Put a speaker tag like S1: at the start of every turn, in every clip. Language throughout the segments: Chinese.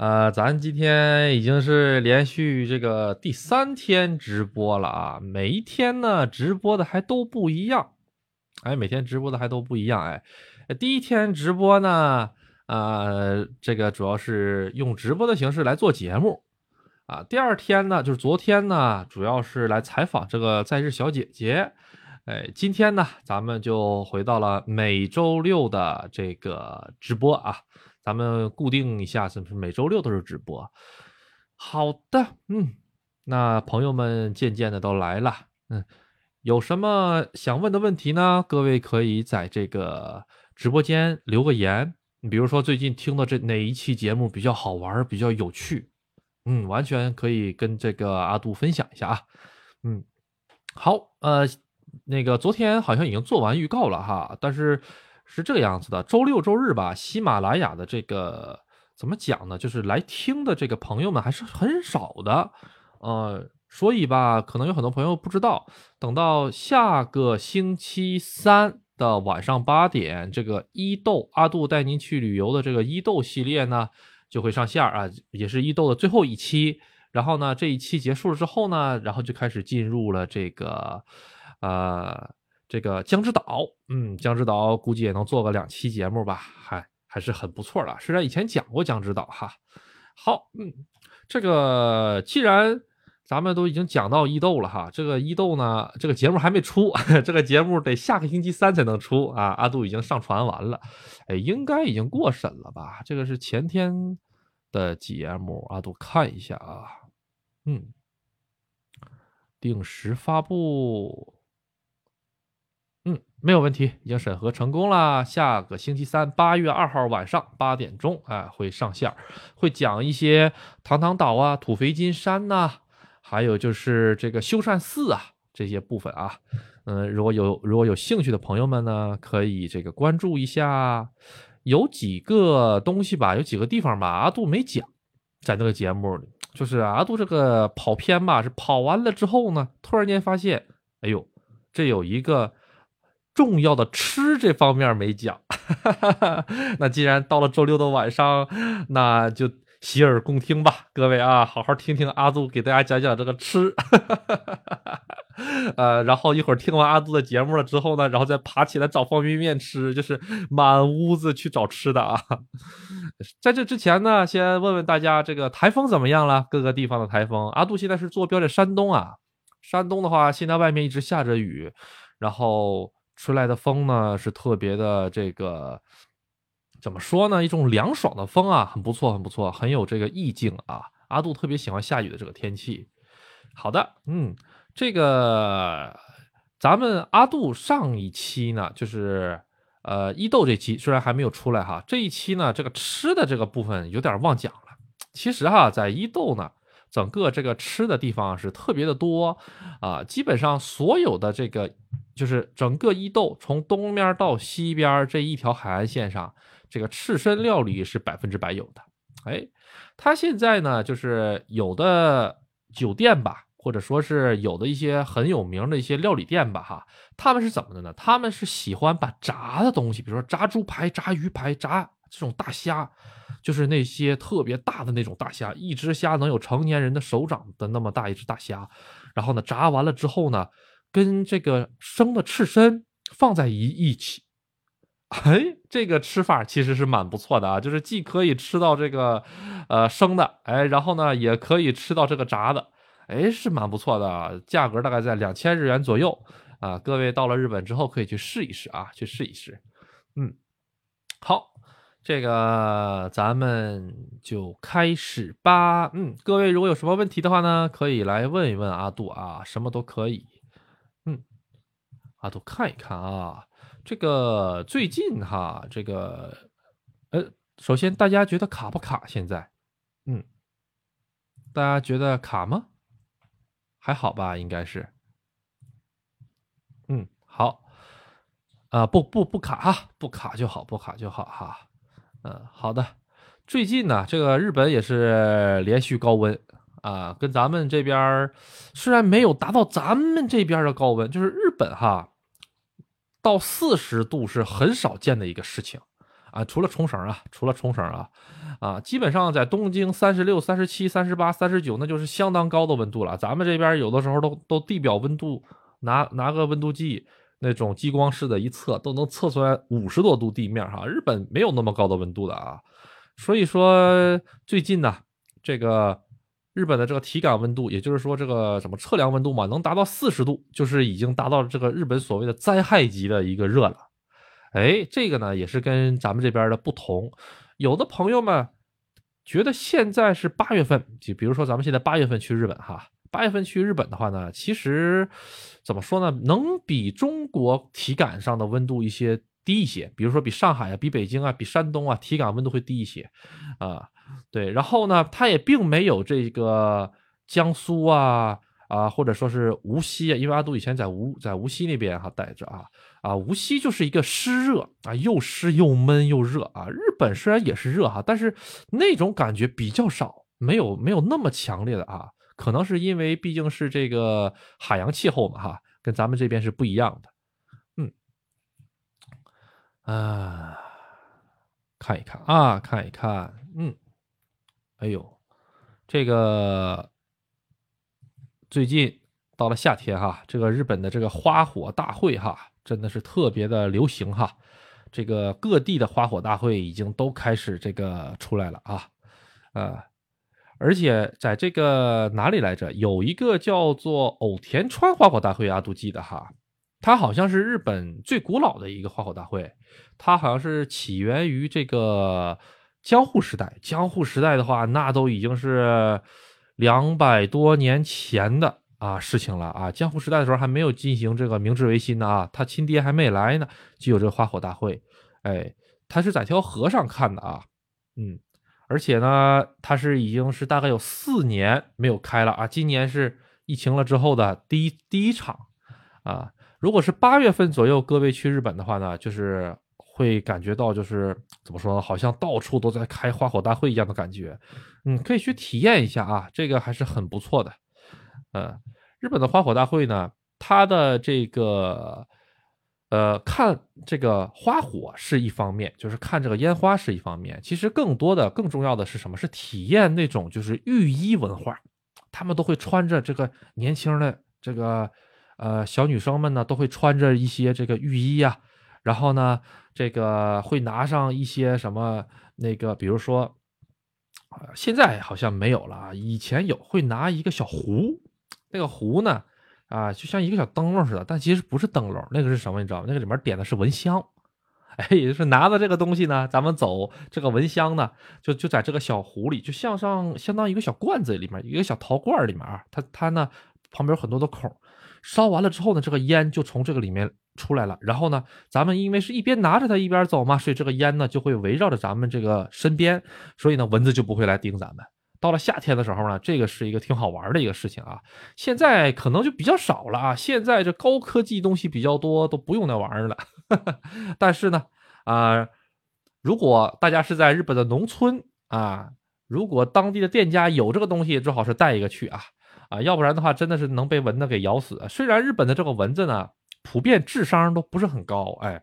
S1: 呃，咱今天已经是连续这个第三天直播了啊，每一天呢直播的还都不一样，哎，每天直播的还都不一样，哎，第一天直播呢，呃，这个主要是用直播的形式来做节目啊，第二天呢，就是昨天呢，主要是来采访这个在日小姐姐，哎，今天呢，咱们就回到了每周六的这个直播啊。咱们固定一下，是不是每周六都是直播？好的，嗯，那朋友们渐渐的都来了，嗯，有什么想问的问题呢？各位可以在这个直播间留个言，你比如说最近听的这哪一期节目比较好玩，比较有趣，嗯，完全可以跟这个阿杜分享一下啊，嗯，好，呃，那个昨天好像已经做完预告了哈，但是。是这个样子的，周六周日吧，喜马拉雅的这个怎么讲呢？就是来听的这个朋友们还是很少的，呃，所以吧，可能有很多朋友不知道，等到下个星期三的晚上八点，这个伊豆阿杜带您去旅游的这个伊豆系列呢，就会上线啊，也是伊豆的最后一期。然后呢，这一期结束了之后呢，然后就开始进入了这个，呃。这个江之岛，嗯，江之岛估计也能做个两期节目吧，还还是很不错的。虽然以前讲过江之岛哈，好，嗯，这个既然咱们都已经讲到伊豆了哈，这个伊豆呢，这个节目还没出，这个节目得下个星期三才能出啊。阿杜已经上传完了，哎，应该已经过审了吧？这个是前天的节目，阿杜看一下啊，嗯，定时发布。没有问题，已经审核成功了。下个星期三，八月二号晚上八点钟，哎，会上线，会讲一些堂堂岛啊、土肥金山呐，还有就是这个修善寺啊这些部分啊。嗯，如果有如果有兴趣的朋友们呢，可以这个关注一下。有几个东西吧，有几个地方吧，阿杜没讲，在那个节目里，就是阿杜这个跑偏吧，是跑完了之后呢，突然间发现，哎呦，这有一个。重要的吃这方面没讲，那既然到了周六的晚上，那就洗耳恭听吧，各位啊，好好听听阿杜给大家讲讲这个吃，呃，然后一会儿听完阿杜的节目了之后呢，然后再爬起来找方便面吃，就是满屋子去找吃的啊。在这之前呢，先问问大家这个台风怎么样了？各个地方的台风，阿杜现在是坐标在山东啊，山东的话，现在外面一直下着雨，然后。吹来的风呢是特别的这个，怎么说呢？一种凉爽的风啊，很不错，很不错，很有这个意境啊。阿杜特别喜欢下雨的这个天气。好的，嗯，这个咱们阿杜上一期呢，就是呃伊豆这期虽然还没有出来哈，这一期呢这个吃的这个部分有点忘讲了。其实哈，在伊豆呢。整个这个吃的地方是特别的多啊，基本上所有的这个就是整个伊豆从东边到西边这一条海岸线上，这个赤身料理是百分之百有的。哎，他现在呢，就是有的酒店吧，或者说是有的一些很有名的一些料理店吧，哈，他们是怎么的呢？他们是喜欢把炸的东西，比如说炸猪排、炸鱼排、炸这种大虾。就是那些特别大的那种大虾，一只虾能有成年人的手掌的那么大一只大虾，然后呢炸完了之后呢，跟这个生的刺身放在一一起，哎，这个吃法其实是蛮不错的啊，就是既可以吃到这个呃生的，哎，然后呢也可以吃到这个炸的，哎，是蛮不错的啊，价格大概在两千日元左右啊，各位到了日本之后可以去试一试啊，去试一试，嗯，好。这个咱们就开始吧。嗯，各位如果有什么问题的话呢，可以来问一问阿杜啊，什么都可以。啊，都看一看啊，这个最近哈，这个呃，首先大家觉得卡不卡？现在，嗯，大家觉得卡吗？还好吧，应该是。嗯，好。啊，不不不卡哈，不卡就好，不卡就好哈。嗯，好的。最近呢，这个日本也是连续高温啊，跟咱们这边虽然没有达到咱们这边的高温，就是日本哈，到四十度是很少见的一个事情啊。除了冲绳啊，除了冲绳啊，啊，基本上在东京三十六、三十七、三十八、三十九，那就是相当高的温度了。咱们这边有的时候都都地表温度拿拿个温度计那种激光式的一测，都能测出来五十多度地面哈。日本没有那么高的温度的啊，所以说最近呢，这个。日本的这个体感温度，也就是说这个什么测量温度嘛，能达到四十度，就是已经达到这个日本所谓的灾害级的一个热了。哎，这个呢也是跟咱们这边的不同。有的朋友们觉得现在是八月份，就比如说咱们现在八月份去日本哈，八月份去日本的话呢，其实怎么说呢，能比中国体感上的温度一些低一些，比如说比上海啊、比北京啊、比山东啊，体感温度会低一些啊。对，然后呢，它也并没有这个江苏啊啊，或者说是无锡啊，因为阿杜以前在无在无锡那边哈待着啊啊，无锡就是一个湿热啊，又湿又闷又热啊。日本虽然也是热哈，但是那种感觉比较少，没有没有那么强烈的啊，可能是因为毕竟是这个海洋气候嘛哈，跟咱们这边是不一样的。嗯，啊，看一看啊，看一看，嗯。哎呦，这个最近到了夏天哈，这个日本的这个花火大会哈，真的是特别的流行哈。这个各地的花火大会已经都开始这个出来了啊，呃，而且在这个哪里来着？有一个叫做偶田川花火大会啊，都记得哈，它好像是日本最古老的一个花火大会，它好像是起源于这个。江户时代，江户时代的话，那都已经是两百多年前的啊事情了啊。江户时代的时候还没有进行这个明治维新呢啊，他亲爹还没来呢，就有这个花火大会。哎，他是在条河上看的啊，嗯，而且呢，他是已经是大概有四年没有开了啊。今年是疫情了之后的第一第一场啊。如果是八月份左右，各位去日本的话呢，就是。会感觉到就是怎么说呢？好像到处都在开花火大会一样的感觉，嗯，可以去体验一下啊，这个还是很不错的。呃，日本的花火大会呢，它的这个呃看这个花火是一方面，就是看这个烟花是一方面，其实更多的、更重要的是什么？是体验那种就是浴衣文化，他们都会穿着这个年轻的这个呃小女生们呢，都会穿着一些这个浴衣呀，然后呢。这个会拿上一些什么？那个，比如说，现在好像没有了。以前有，会拿一个小壶，那个壶呢，啊，就像一个小灯笼似的，但其实不是灯笼，那个是什么？你知道吗？那个里面点的是蚊香。哎，也就是拿着这个东西呢，咱们走这个蚊香呢，就就在这个小壶里，就像上相当于一个小罐子里面，一个小陶罐里面啊，它它呢旁边有很多的孔。烧完了之后呢，这个烟就从这个里面出来了。然后呢，咱们因为是一边拿着它一边走嘛，所以这个烟呢就会围绕着咱们这个身边，所以呢蚊子就不会来叮咱们。到了夏天的时候呢，这个是一个挺好玩的一个事情啊。现在可能就比较少了啊，现在这高科技东西比较多，都不用那玩意儿了。但是呢，啊，如果大家是在日本的农村啊，如果当地的店家有这个东西，最好是带一个去啊。啊，要不然的话，真的是能被蚊子给咬死。虽然日本的这个蚊子呢，普遍智商都不是很高，哎，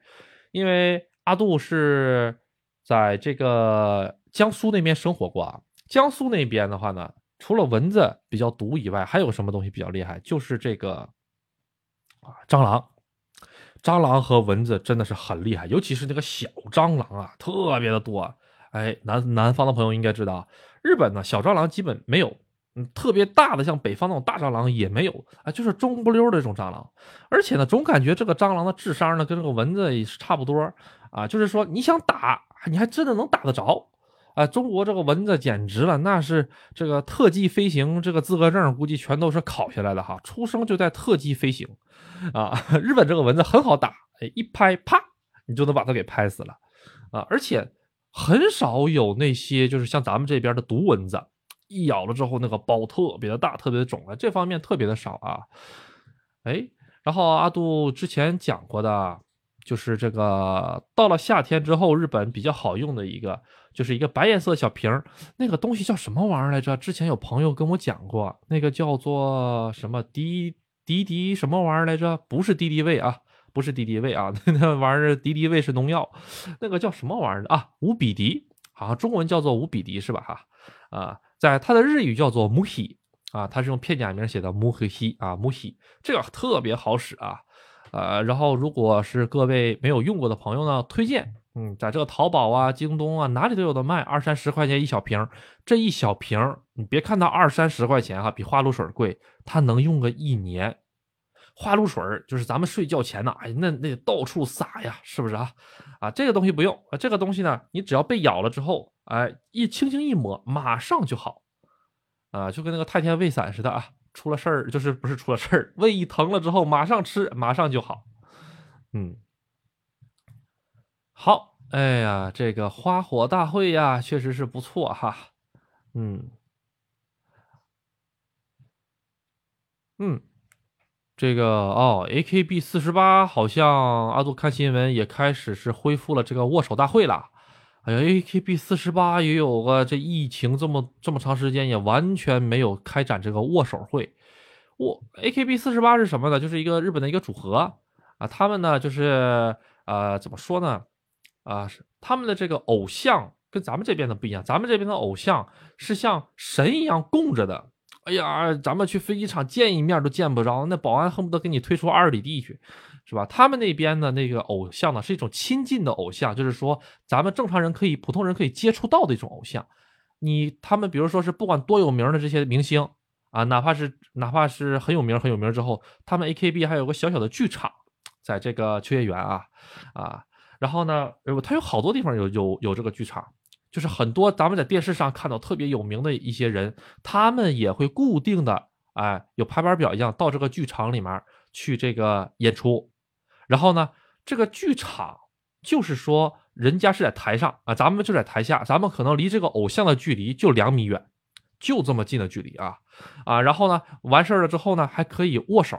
S1: 因为阿杜是在这个江苏那边生活过啊。江苏那边的话呢，除了蚊子比较毒以外，还有什么东西比较厉害？就是这个啊，蟑螂。蟑螂和蚊子真的是很厉害，尤其是那个小蟑螂啊，特别的多。哎，南南方的朋友应该知道，日本呢小蟑螂基本没有。特别大的，像北方那种大蟑螂也没有啊，就是中不溜的这种蟑螂，而且呢，总感觉这个蟑螂的智商呢跟这个蚊子也是差不多啊，就是说你想打，你还真的能打得着啊。中国这个蚊子简直了，那是这个特技飞行这个资格证，估计全都是考下来的哈，出生就在特技飞行啊。日本这个蚊子很好打，一拍啪，你就能把它给拍死了啊，而且很少有那些就是像咱们这边的毒蚊子。一咬了之后，那个包特别的大，特别的肿啊，这方面特别的少啊。哎，然后阿杜之前讲过的，就是这个到了夏天之后，日本比较好用的一个，就是一个白颜色小瓶儿，那个东西叫什么玩意儿来着？之前有朋友跟我讲过，那个叫做什么敌敌敌什么玩意儿来着？不是敌敌畏啊，不是敌敌畏啊，那玩意儿敌敌畏是农药，那个叫什么玩意儿啊？无比敌。好像中文叫做无比迪是吧？哈啊，在它的日语叫做 muhi 啊，它是用片假名写的 muhi 啊 muhi，这个特别好使啊。呃，然后如果是各位没有用过的朋友呢，推荐，嗯，在这个淘宝啊、京东啊哪里都有的卖，二三十块钱一小瓶，这一小瓶，你别看它二三十块钱哈，比花露水贵，它能用个一年。花露水就是咱们睡觉前呢，哎，那那到处撒呀，是不是啊？啊，这个东西不用啊，这个东西呢，你只要被咬了之后，哎，一轻轻一抹，马上就好，啊，就跟那个太天胃散似的啊。出了事儿就是不是出了事儿，胃一疼了之后马上吃，马上就好。嗯，好，哎呀，这个花火大会呀，确实是不错哈。嗯，嗯，这个哦，AKB 四十八好像阿杜看新闻也开始是恢复了这个握手大会了。哎呀，AKB 四十八也有个这疫情这么这么长时间也完全没有开展这个握手会。握 AKB 四十八是什么呢？就是一个日本的一个组合啊。他们呢就是呃怎么说呢？啊，他们的这个偶像跟咱们这边的不一样。咱们这边的偶像是像神一样供着的。哎呀，咱们去飞机场见一面都见不着，那保安恨不得给你推出二里地去。是吧？他们那边的那个偶像呢，是一种亲近的偶像，就是说咱们正常人可以、普通人可以接触到的一种偶像。你他们比如说是不管多有名的这些明星啊，哪怕是哪怕是很有名很有名之后，他们 AKB 还有个小小的剧场，在这个秋叶原啊啊，然后呢，他有好多地方有有有这个剧场，就是很多咱们在电视上看到特别有名的一些人，他们也会固定的哎，有排班表一样到这个剧场里面去这个演出。然后呢，这个剧场就是说，人家是在台上啊，咱们就在台下，咱们可能离这个偶像的距离就两米远，就这么近的距离啊啊！然后呢，完事儿了之后呢，还可以握手，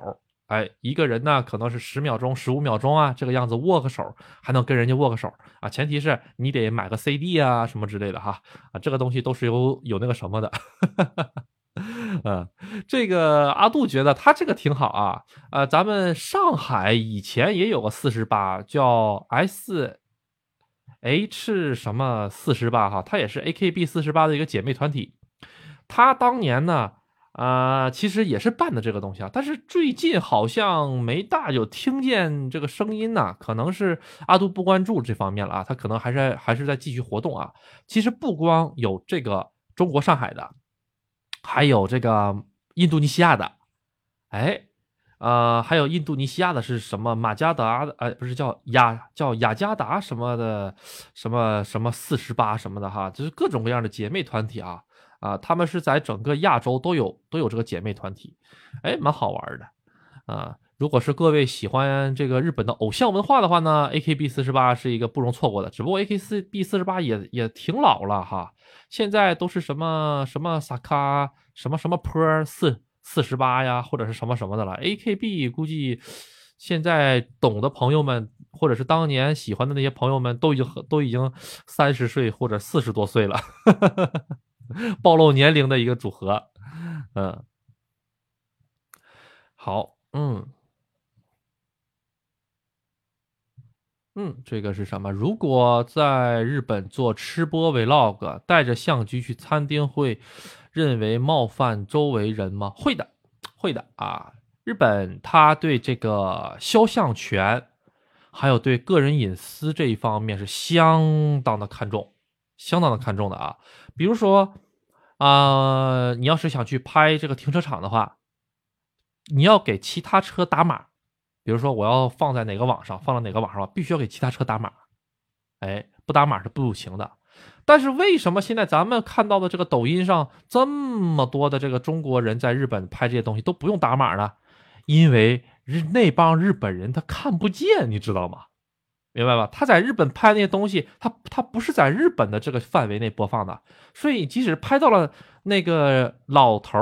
S1: 哎，一个人呢可能是十秒钟、十五秒钟啊，这个样子握个手，还能跟人家握个手啊，前提是你得买个 CD 啊什么之类的哈啊，这个东西都是有有那个什么的。嗯，这个阿杜觉得他这个挺好啊。呃，咱们上海以前也有个四十八，叫 S H 什么四十八哈，它也是 A K B 四十八的一个姐妹团体。他当年呢，啊，其实也是办的这个东西啊，但是最近好像没大有听见这个声音呢，可能是阿杜不关注这方面了啊，他可能还是还是在继续活动啊。其实不光有这个中国上海的。还有这个印度尼西亚的，哎，呃，还有印度尼西亚的是什么马加达的？哎，不是叫雅叫雅加达什么的，什么什么四十八什么的哈，就是各种各样的姐妹团体啊啊，他们是在整个亚洲都有都有这个姐妹团体，哎，蛮好玩的啊。如果是各位喜欢这个日本的偶像文化的话呢，A K B 四十八是一个不容错过的。只不过 A K 四 B 四十八也也挺老了哈，现在都是什么什么萨卡什么什么坡四四十八呀，或者是什么什么的了。A K B 估计现在懂的朋友们，或者是当年喜欢的那些朋友们，都已经都已经三十岁或者四十多岁了，暴露年龄的一个组合。嗯，好，嗯。嗯，这个是什么？如果在日本做吃播 vlog，带着相机去餐厅，会认为冒犯周围人吗？会的，会的啊！日本他对这个肖像权，还有对个人隐私这一方面是相当的看重，相当的看重的啊！比如说啊，你要是想去拍这个停车场的话，你要给其他车打码。比如说，我要放在哪个网上，放到哪个网上，必须要给其他车打码，哎，不打码是不行的。但是为什么现在咱们看到的这个抖音上这么多的这个中国人在日本拍这些东西都不用打码呢？因为日那帮日本人他看不见，你知道吗？明白吧？他在日本拍那些东西，他他不是在日本的这个范围内播放的，所以即使拍到了那个老头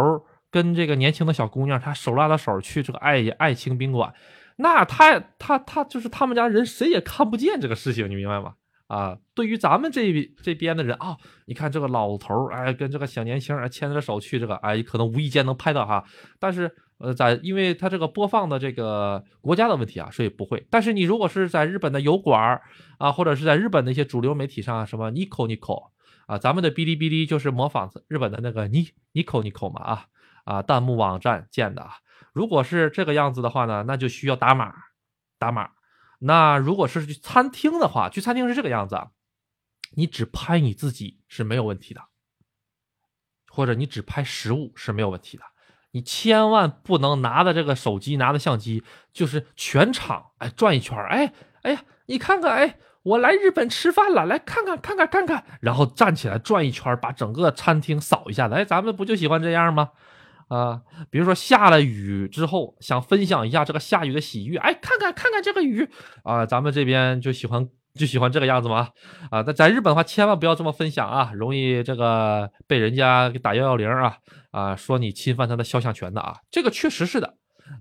S1: 跟这个年轻的小姑娘，他手拉着手去这个爱爱情宾馆。那他他他就是他们家人，谁也看不见这个事情，你明白吗？啊，对于咱们这这边的人啊，你看这个老头哎，跟这个小年轻儿牵着手去这个，哎，可能无意间能拍到哈。但是呃，在因为他这个播放的这个国家的问题啊，所以不会。但是你如果是在日本的油管啊，或者是在日本的一些主流媒体上，什么 Nico Nico 啊，咱们的哔哩哔哩就是模仿日本的那个尼尼口尼口嘛啊啊，弹幕网站建的。如果是这个样子的话呢，那就需要打码打码。那如果是去餐厅的话，去餐厅是这个样子，你只拍你自己是没有问题的，或者你只拍食物是没有问题的。你千万不能拿着这个手机，拿着相机，就是全场哎转一圈哎哎呀，你看看哎，我来日本吃饭了，来看看看看看看，然后站起来转一圈，把整个餐厅扫一下子，哎，咱们不就喜欢这样吗？啊，比如说下了雨之后，想分享一下这个下雨的喜悦，哎，看看看看这个雨啊，咱们这边就喜欢。就喜欢这个样子吗？啊，那在日本的话，千万不要这么分享啊，容易这个被人家给打幺幺零啊啊，说你侵犯他的肖像权的啊，这个确实是的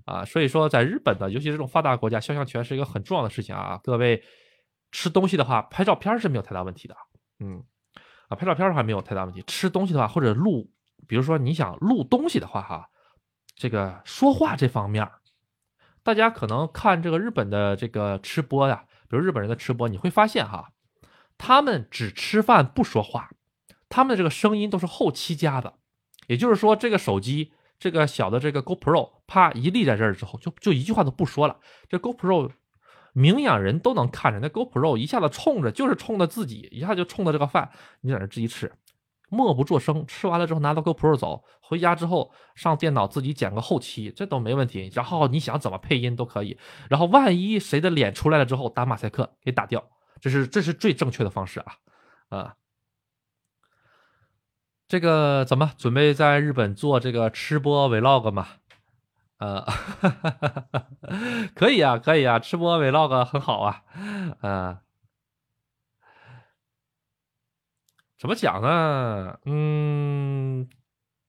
S1: 啊。所以说，在日本的，尤其这种发达国家，肖像权是一个很重要的事情啊。各位吃东西的话，拍照片是没有太大问题的，嗯啊，拍照片的话没有太大问题。吃东西的话，或者录，比如说你想录东西的话，哈，这个说话这方面，大家可能看这个日本的这个吃播呀。比如日本人的吃播，你会发现哈，他们只吃饭不说话，他们的这个声音都是后期加的，也就是说，这个手机这个小的这个 GoPro，啪一立在这儿之后，就就一句话都不说了。这 GoPro 明眼人都能看着，那 GoPro 一下子冲着就是冲着自己，一下就冲着这个饭，你在那自己吃。默不作声，吃完了之后拿到 GoPro 走，回家之后上电脑自己剪个后期，这都没问题。然后你想怎么配音都可以。然后万一谁的脸出来了之后，打马赛克给打掉，这是这是最正确的方式啊啊！这个怎么准备在日本做这个吃播 Vlog 吗？呃，可以啊，可以啊，吃播 Vlog 很好啊，啊。怎么讲呢？嗯，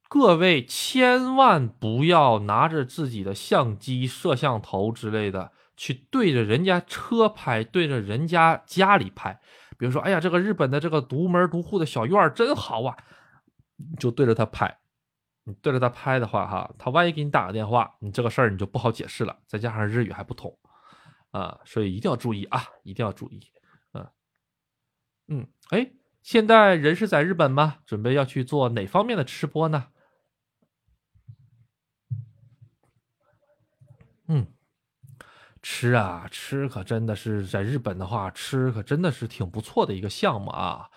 S1: 各位千万不要拿着自己的相机、摄像头之类的去对着人家车拍，对着人家家里拍。比如说，哎呀，这个日本的这个独门独户的小院真好啊，就对着他拍。你对着他拍的话，哈，他万一给你打个电话，你这个事儿你就不好解释了。再加上日语还不通啊，所以一定要注意啊，一定要注意。嗯嗯，哎。现在人是在日本吗？准备要去做哪方面的吃播呢？嗯，吃啊吃，可真的是在日本的话，吃可真的是挺不错的一个项目啊。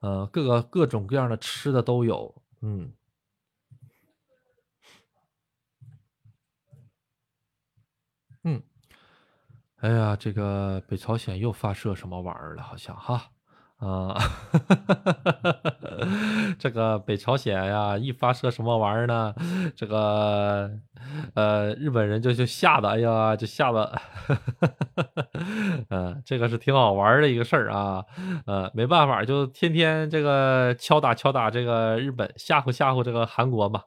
S1: 呃，各个各种各样的吃的都有。嗯，嗯，哎呀，这个北朝鲜又发射什么玩意儿了？好像哈。啊，这个北朝鲜呀，一发射什么玩意儿呢？这个呃，日本人就就吓得，哎呀，就吓得，嗯，这个是挺好玩的一个事儿啊，呃，没办法，就天天这个敲打敲打这个日本，吓唬吓唬这个韩国嘛，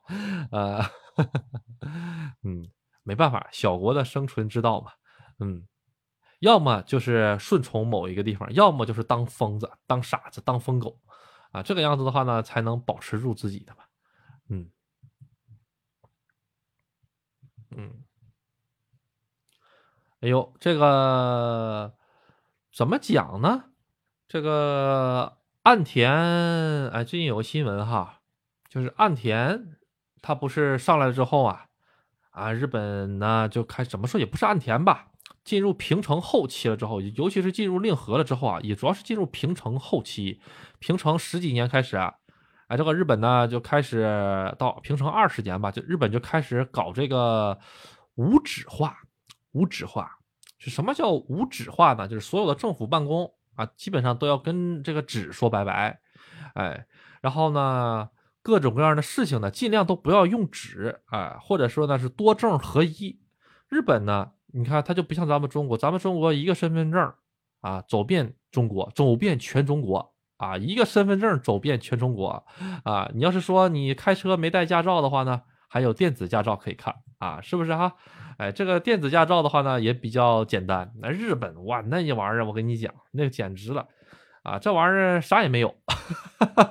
S1: 呃，嗯，没办法，小国的生存之道嘛，嗯。要么就是顺从某一个地方，要么就是当疯子、当傻子、当疯狗，啊，这个样子的话呢，才能保持住自己的嘛。嗯嗯，哎呦，这个怎么讲呢？这个岸田，哎，最近有个新闻哈，就是岸田他不是上来之后啊，啊，日本呢就开怎么说也不是岸田吧。进入平成后期了之后，尤其是进入令和了之后啊，也主要是进入平成后期。平成十几年开始啊，哎，这个日本呢就开始到平成二十年吧，就日本就开始搞这个无纸化。无纸化是什么叫无纸化呢？就是所有的政府办公啊，基本上都要跟这个纸说拜拜。哎，然后呢，各种各样的事情呢，尽量都不要用纸啊，或者说呢是多证合一。日本呢？你看，它就不像咱们中国，咱们中国一个身份证啊，走遍中国，走遍全中国啊，一个身份证走遍全中国啊。你要是说你开车没带驾照的话呢，还有电子驾照可以看啊，是不是哈？哎，这个电子驾照的话呢，也比较简单。那日本哇，那玩意儿我跟你讲，那简直了啊，这玩意儿啥也没有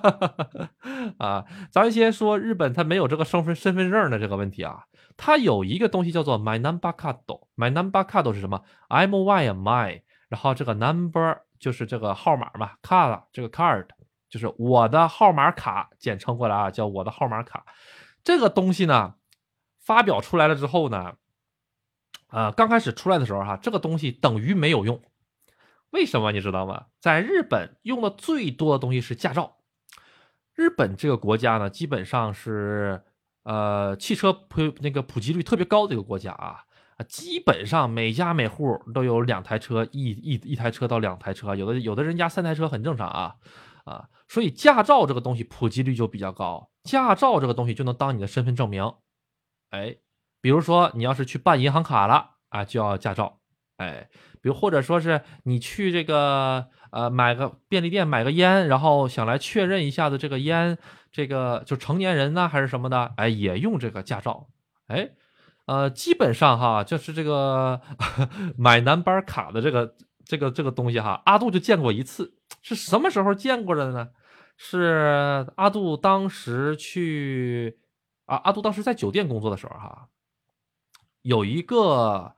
S1: 啊。咱先说日本，它没有这个身份身份证的这个问题啊。它有一个东西叫做 My Number Card，My Number Card 是什么？M Y My，然后这个 Number 就是这个号码嘛，Card 这个 Card 就是我的号码卡，简称过来啊，叫我的号码卡。这个东西呢，发表出来了之后呢，呃，刚开始出来的时候哈，这个东西等于没有用。为什么你知道吗？在日本用的最多的东西是驾照。日本这个国家呢，基本上是呃汽车普那个普及率特别高的一个国家啊，基本上每家每户都有两台车，一一一台车到两台车，有的有的人家三台车很正常啊啊，所以驾照这个东西普及率就比较高，驾照这个东西就能当你的身份证明。哎，比如说你要是去办银行卡了啊，就要驾照。哎。比如或者说是你去这个呃买个便利店买个烟，然后想来确认一下子这个烟这个就成年人呢还是什么的，哎也用这个驾照，哎呃基本上哈就是这个 买男班卡的这个这个这个东西哈，阿杜就见过一次，是什么时候见过的呢？是阿杜当时去啊阿杜当时在酒店工作的时候哈，有一个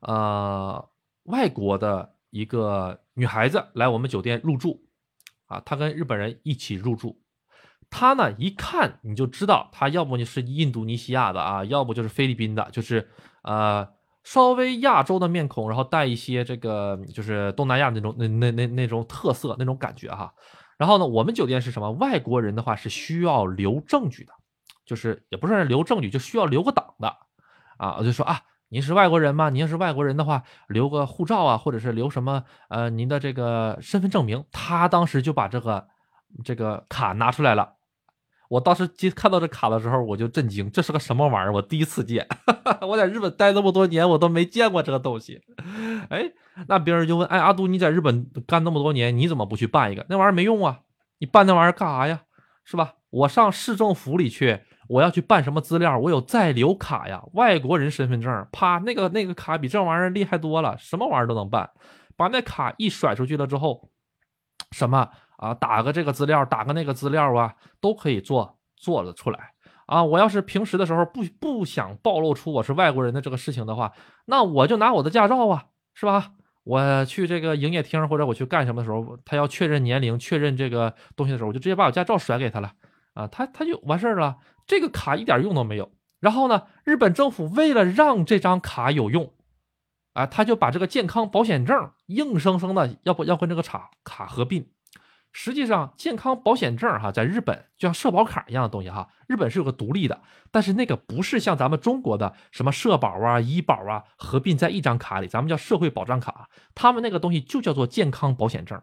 S1: 呃。外国的一个女孩子来我们酒店入住，啊，她跟日本人一起入住，他呢一看你就知道，他要不就是印度尼西亚的啊，要不就是菲律宾的，就是呃稍微亚洲的面孔，然后带一些这个就是东南亚那种那那那那种特色那种感觉哈。然后呢，我们酒店是什么？外国人的话是需要留证据的，就是也不是留证据，就需要留个档的啊。我就说啊。您是外国人吗？您要是外国人的话，留个护照啊，或者是留什么呃您的这个身份证明。他当时就把这个这个卡拿出来了。我当时接看到这卡的时候，我就震惊，这是个什么玩意儿？我第一次见。我在日本待那么多年，我都没见过这个东西。哎，那别人就问：哎，阿杜，你在日本干那么多年，你怎么不去办一个？那玩意儿没用啊！你办那玩意儿干啥呀？是吧？我上市政府里去。我要去办什么资料？我有在留卡呀，外国人身份证，啪，那个那个卡比这玩意儿厉害多了，什么玩意儿都能办。把那卡一甩出去了之后，什么啊，打个这个资料，打个那个资料啊，都可以做做了出来啊。我要是平时的时候不不想暴露出我是外国人的这个事情的话，那我就拿我的驾照啊，是吧？我去这个营业厅或者我去干什么的时候，他要确认年龄、确认这个东西的时候，我就直接把我驾照甩给他了啊，他他就完事儿了。这个卡一点用都没有。然后呢，日本政府为了让这张卡有用，啊，他就把这个健康保险证硬生生的要不要跟这个卡卡合并。实际上，健康保险证哈，在日本就像社保卡一样的东西哈，日本是有个独立的，但是那个不是像咱们中国的什么社保啊、医保啊合并在一张卡里，咱们叫社会保障卡，他们那个东西就叫做健康保险证。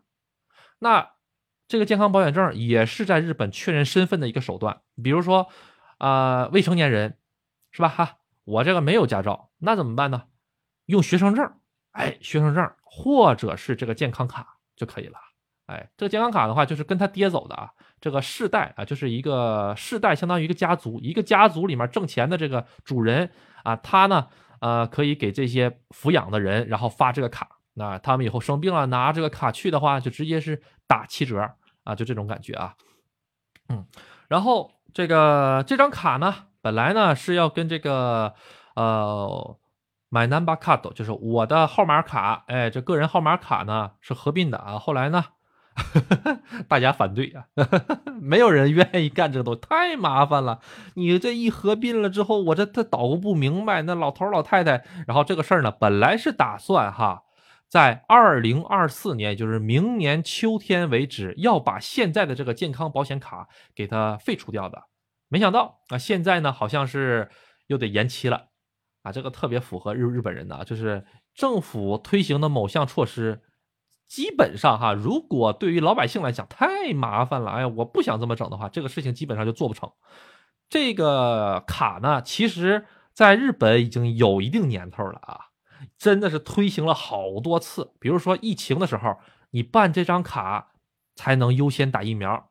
S1: 那这个健康保险证也是在日本确认身份的一个手段，比如说。啊，未成年人是吧？哈，我这个没有驾照，那怎么办呢？用学生证，哎，学生证或者是这个健康卡就可以了。哎，这个健康卡的话，就是跟他爹走的啊。这个世代啊，就是一个世代，相当于一个家族，一个家族里面挣钱的这个主人啊，他呢，呃，可以给这些抚养的人，然后发这个卡。那他们以后生病了，拿这个卡去的话，就直接是打七折啊，就这种感觉啊。嗯，然后。这个这张卡呢，本来呢是要跟这个呃买 number card，就是我的号码卡，哎，这个人号码卡呢是合并的啊。后来呢，大家反对啊，没有人愿意干这个东西，太麻烦了。你这一合并了之后，我这这捣鼓不明白，那老头老太太，然后这个事儿呢，本来是打算哈。在二零二四年，也就是明年秋天为止，要把现在的这个健康保险卡给它废除掉的。没想到啊，现在呢好像是又得延期了啊！这个特别符合日日本人的，就是政府推行的某项措施，基本上哈，如果对于老百姓来讲太麻烦了，哎呀，我不想这么整的话，这个事情基本上就做不成。这个卡呢，其实在日本已经有一定年头了啊。真的是推行了好多次，比如说疫情的时候，你办这张卡才能优先打疫苗。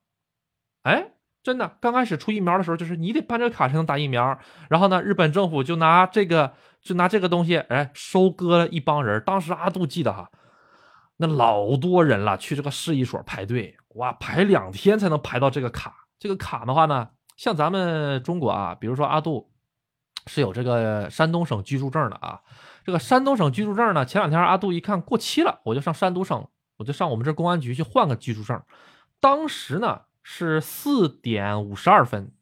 S1: 哎，真的，刚开始出疫苗的时候，就是你得办这个卡才能打疫苗。然后呢，日本政府就拿这个，就拿这个东西，哎，收割了一帮人。当时阿杜记得哈，那老多人了，去这个市一所排队，哇，排两天才能排到这个卡。这个卡的话呢，像咱们中国啊，比如说阿杜是有这个山东省居住证的啊。这个山东省居住证呢？前两天阿杜一看过期了，我就上山东省，我就上我们这公安局去换个居住证。当时呢是四点五十二分，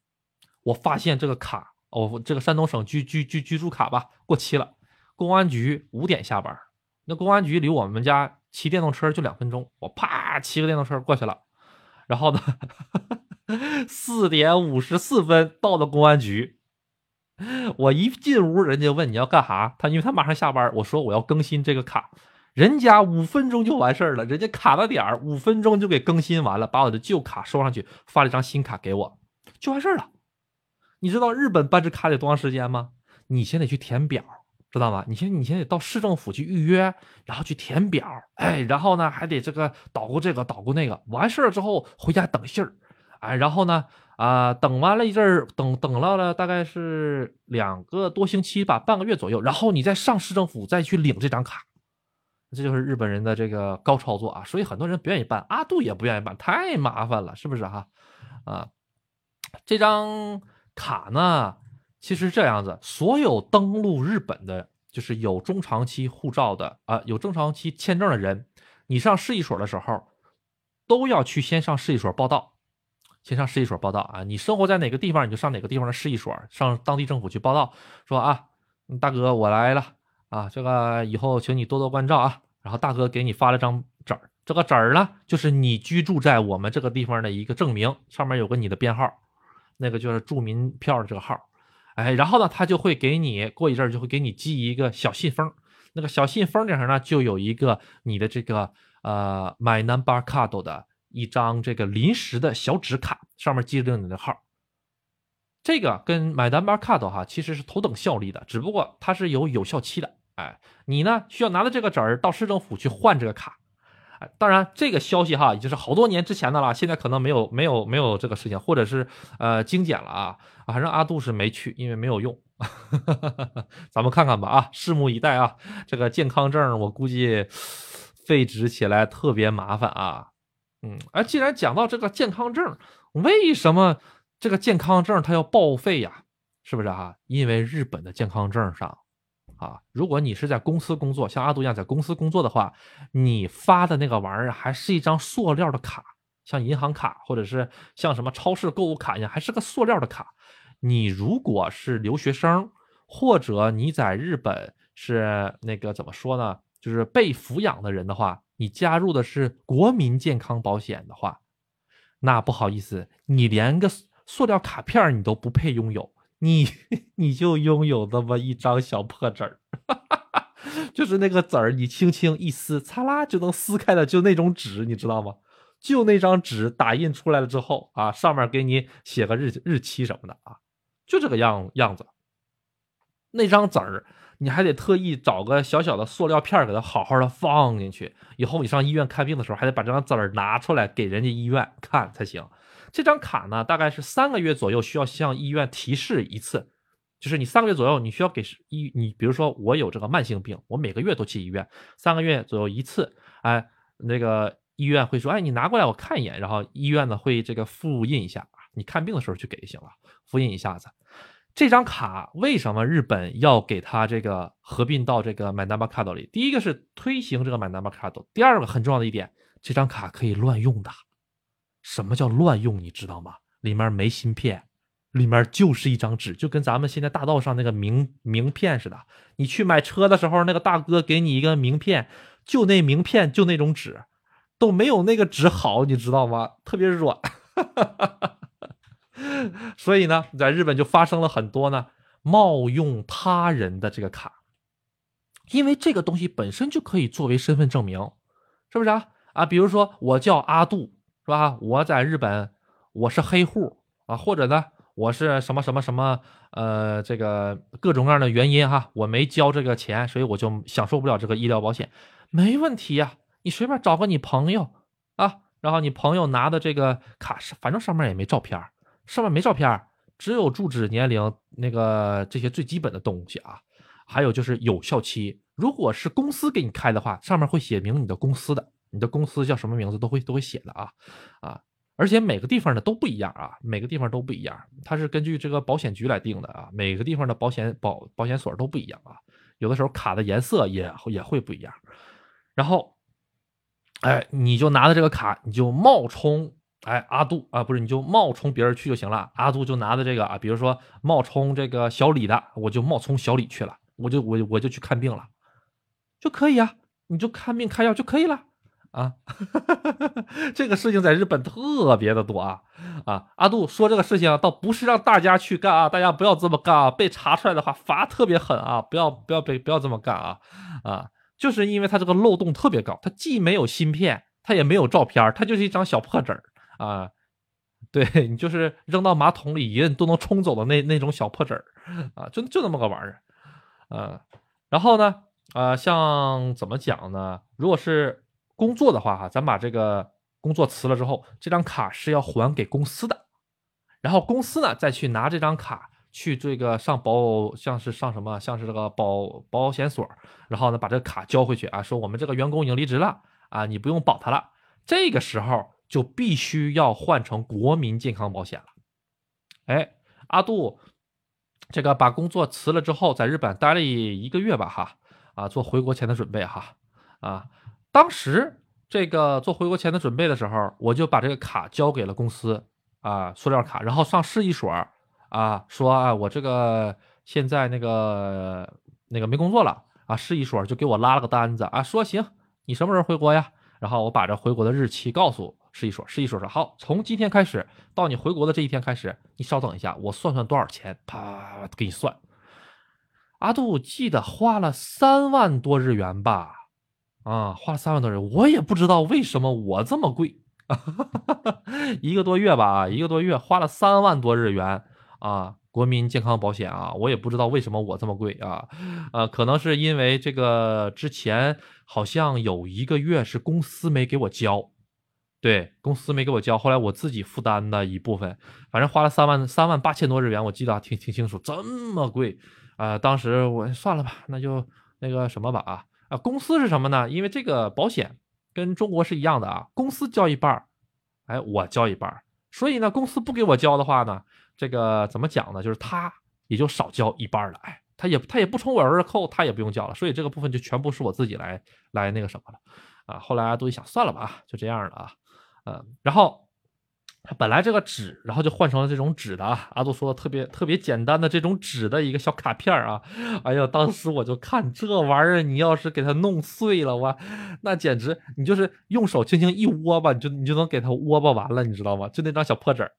S1: 我发现这个卡，哦，这个山东省居居居居住卡吧过期了。公安局五点下班，那公安局离我们家骑电动车就两分钟，我啪骑个电动车过去了，然后呢，四点五十四分到了公安局。我一进屋，人家问你要干啥，他因为他马上下班，我说我要更新这个卡，人家五分钟就完事儿了，人家卡了点儿，五分钟就给更新完了，把我的旧卡收上去，发了一张新卡给我，就完事儿了。你知道日本办这卡得多长时间吗？你先得去填表，知道吗？你先你先得到市政府去预约，然后去填表，哎，然后呢还得这个捣鼓这个捣鼓那个，完事儿之后回家等信儿，哎，然后呢。啊，等完了一阵儿，等等到了大概是两个多星期吧，半个月左右，然后你再上市政府再去领这张卡，这就是日本人的这个高操作啊，所以很多人不愿意办，阿杜也不愿意办，太麻烦了，是不是哈？啊，这张卡呢，其实这样子，所有登陆日本的，就是有中长期护照的啊，有中长期签证的人，你上市一所的时候，都要去先上市一所报到。先上市一所报道啊，你生活在哪个地方，你就上哪个地方的市一所，上当地政府去报道，说啊，大哥我来了啊，这个以后请你多多关照啊。然后大哥给你发了张纸儿，这个纸儿呢，就是你居住在我们这个地方的一个证明，上面有个你的编号，那个就是住民票的这个号。哎，然后呢，他就会给你过一阵儿就会给你寄一个小信封，那个小信封顶上呢就有一个你的这个呃 My Number Card 的。一张这个临时的小纸卡，上面记着你的号。这个跟买单巴卡 d 哈其实是同等效力的，只不过它是有有效期的。哎，你呢需要拿着这个纸儿到市政府去换这个卡。当然这个消息哈已经是好多年之前的了，现在可能没有没有没有这个事情，或者是呃精简了啊。反正阿杜是没去，因为没有用。咱们看看吧啊，拭目以待啊。这个健康证我估计废纸起来特别麻烦啊。嗯，哎，既然讲到这个健康证，为什么这个健康证它要报废呀？是不是哈？因为日本的健康证上，啊，如果你是在公司工作，像阿杜一样在公司工作的话，你发的那个玩意儿还是一张塑料的卡，像银行卡或者是像什么超市购物卡一样，还是个塑料的卡。你如果是留学生，或者你在日本是那个怎么说呢？就是被抚养的人的话。你加入的是国民健康保险的话，那不好意思，你连个塑料卡片你都不配拥有，你 你就拥有这么一张小破纸儿，就是那个纸儿，你轻轻一撕，擦啦就能撕开的，就那种纸，你知道吗？就那张纸打印出来了之后啊，上面给你写个日日期什么的啊，就这个样样子，那张纸儿。你还得特意找个小小的塑料片儿给它好好的放进去，以后你上医院看病的时候，还得把这张纸儿拿出来给人家医院看才行。这张卡呢，大概是三个月左右需要向医院提示一次，就是你三个月左右你需要给医你，比如说我有这个慢性病，我每个月都去医院，三个月左右一次，哎，那个医院会说，哎，你拿过来我看一眼，然后医院呢会这个复印一下，你看病的时候去给就行了，复印一下子。这张卡为什么日本要给它这个合并到这个 My Number Card 里？第一个是推行这个 My Number Card，第二个很重要的一点，这张卡可以乱用的。什么叫乱用？你知道吗？里面没芯片，里面就是一张纸，就跟咱们现在大道上那个名名片似的。你去买车的时候，那个大哥给你一个名片，就那名片就那种纸，都没有那个纸好，你知道吗？特别软。所以呢，在日本就发生了很多呢冒用他人的这个卡，因为这个东西本身就可以作为身份证明，是不是啊？啊，比如说我叫阿杜，是吧？我在日本我是黑户啊，或者呢我是什么什么什么呃，这个各种各样的原因哈，我没交这个钱，所以我就享受不了这个医疗保险，没问题呀，你随便找个你朋友啊，然后你朋友拿的这个卡是，反正上面也没照片。上面没照片，只有住址、年龄那个这些最基本的东西啊，还有就是有效期。如果是公司给你开的话，上面会写明你的公司的，你的公司叫什么名字都会都会写的啊啊！而且每个地方的都不一样啊，每个地方都不一样，它是根据这个保险局来定的啊，每个地方的保险保保险所都不一样啊，有的时候卡的颜色也也会不一样。然后，哎，你就拿着这个卡，你就冒充。哎，阿杜啊，不是你就冒充别人去就行了。阿杜就拿着这个啊，比如说冒充这个小李的，我就冒充小李去了，我就我我就去看病了，就可以啊，你就看病开药就可以了。啊，这个事情在日本特别的多啊啊！阿杜说这个事情倒不是让大家去干啊，大家不要这么干啊，被查出来的话罚特别狠啊，不要不要被不要这么干啊啊！就是因为他这个漏洞特别高，他既没有芯片，他也没有照片，他就是一张小破纸儿啊，对你就是扔到马桶里一摁都能冲走的那那种小破纸儿啊，就就那么个玩意儿啊。然后呢，啊，像怎么讲呢？如果是工作的话，哈，咱把这个工作辞了之后，这张卡是要还给公司的，然后公司呢再去拿这张卡去这个上保，像是上什么，像是这个保保险所，然后呢把这个卡交回去啊，说我们这个员工已经离职了啊，你不用保他了。这个时候就必须要换成国民健康保险了。哎，阿杜，这个把工作辞了之后，在日本待了一个月吧，哈，啊，做回国前的准备，哈，啊。当时这个做回国前的准备的时候，我就把这个卡交给了公司啊，塑料卡，然后上市一所啊，说啊，我这个现在那个那个没工作了啊，市一所就给我拉了个单子啊，说行，你什么时候回国呀？然后我把这回国的日期告诉市一所，市一所说好，从今天开始到你回国的这一天开始，你稍等一下，我算算多少钱，啪给你算。阿杜记得花了三万多日元吧。啊，花了三万多人，我也不知道为什么我这么贵，一个多月吧，一个多月花了三万多日元啊，国民健康保险啊，我也不知道为什么我这么贵啊，呃，可能是因为这个之前好像有一个月是公司没给我交，对公司没给我交，后来我自己负担的一部分，反正花了三万三万八千多日元，我记得挺挺清楚，这么贵啊，当时我算了吧，那就那个什么吧啊。公司是什么呢？因为这个保险跟中国是一样的啊，公司交一半儿哎，我交一半儿所以呢，公司不给我交的话呢，这个怎么讲呢？就是他也就少交一半了，哎，他也他也不从我这儿扣，他也不用交了，所以这个部分就全部是我自己来来那个什么了，啊，后来都一想，算了吧，就这样了啊，嗯，然后。它本来这个纸，然后就换成了这种纸的啊。阿杜说的特别特别简单的这种纸的一个小卡片啊。哎呀，当时我就看这玩意儿，你要是给它弄碎了，哇，那简直你就是用手轻轻一窝吧，你就你就能给它窝吧完了，你知道吗？就那张小破纸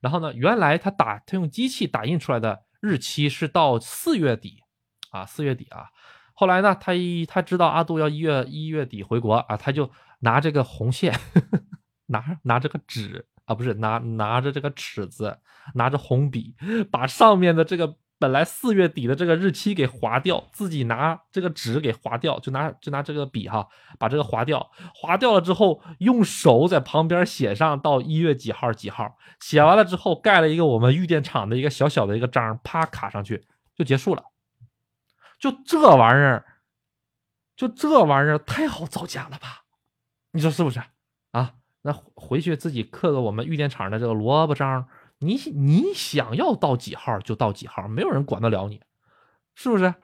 S1: 然后呢，原来他打他用机器打印出来的日期是到四月底啊，四月底啊。后来呢，他一他知道阿杜要一月一月底回国啊，他就拿这个红线，拿拿这个纸。啊，不是拿拿着这个尺子，拿着红笔，把上面的这个本来四月底的这个日期给划掉，自己拿这个纸给划掉，就拿就拿这个笔哈，把这个划掉，划掉了之后，用手在旁边写上到一月几号几号，写完了之后盖了一个我们玉电厂的一个小小的一个章，啪卡上去就结束了。就这玩意儿，就这玩意儿太好造假了吧？你说是不是？那回去自己刻个我们玉电厂的这个萝卜章，你你想要到几号就到几号，没有人管得了你，是不是？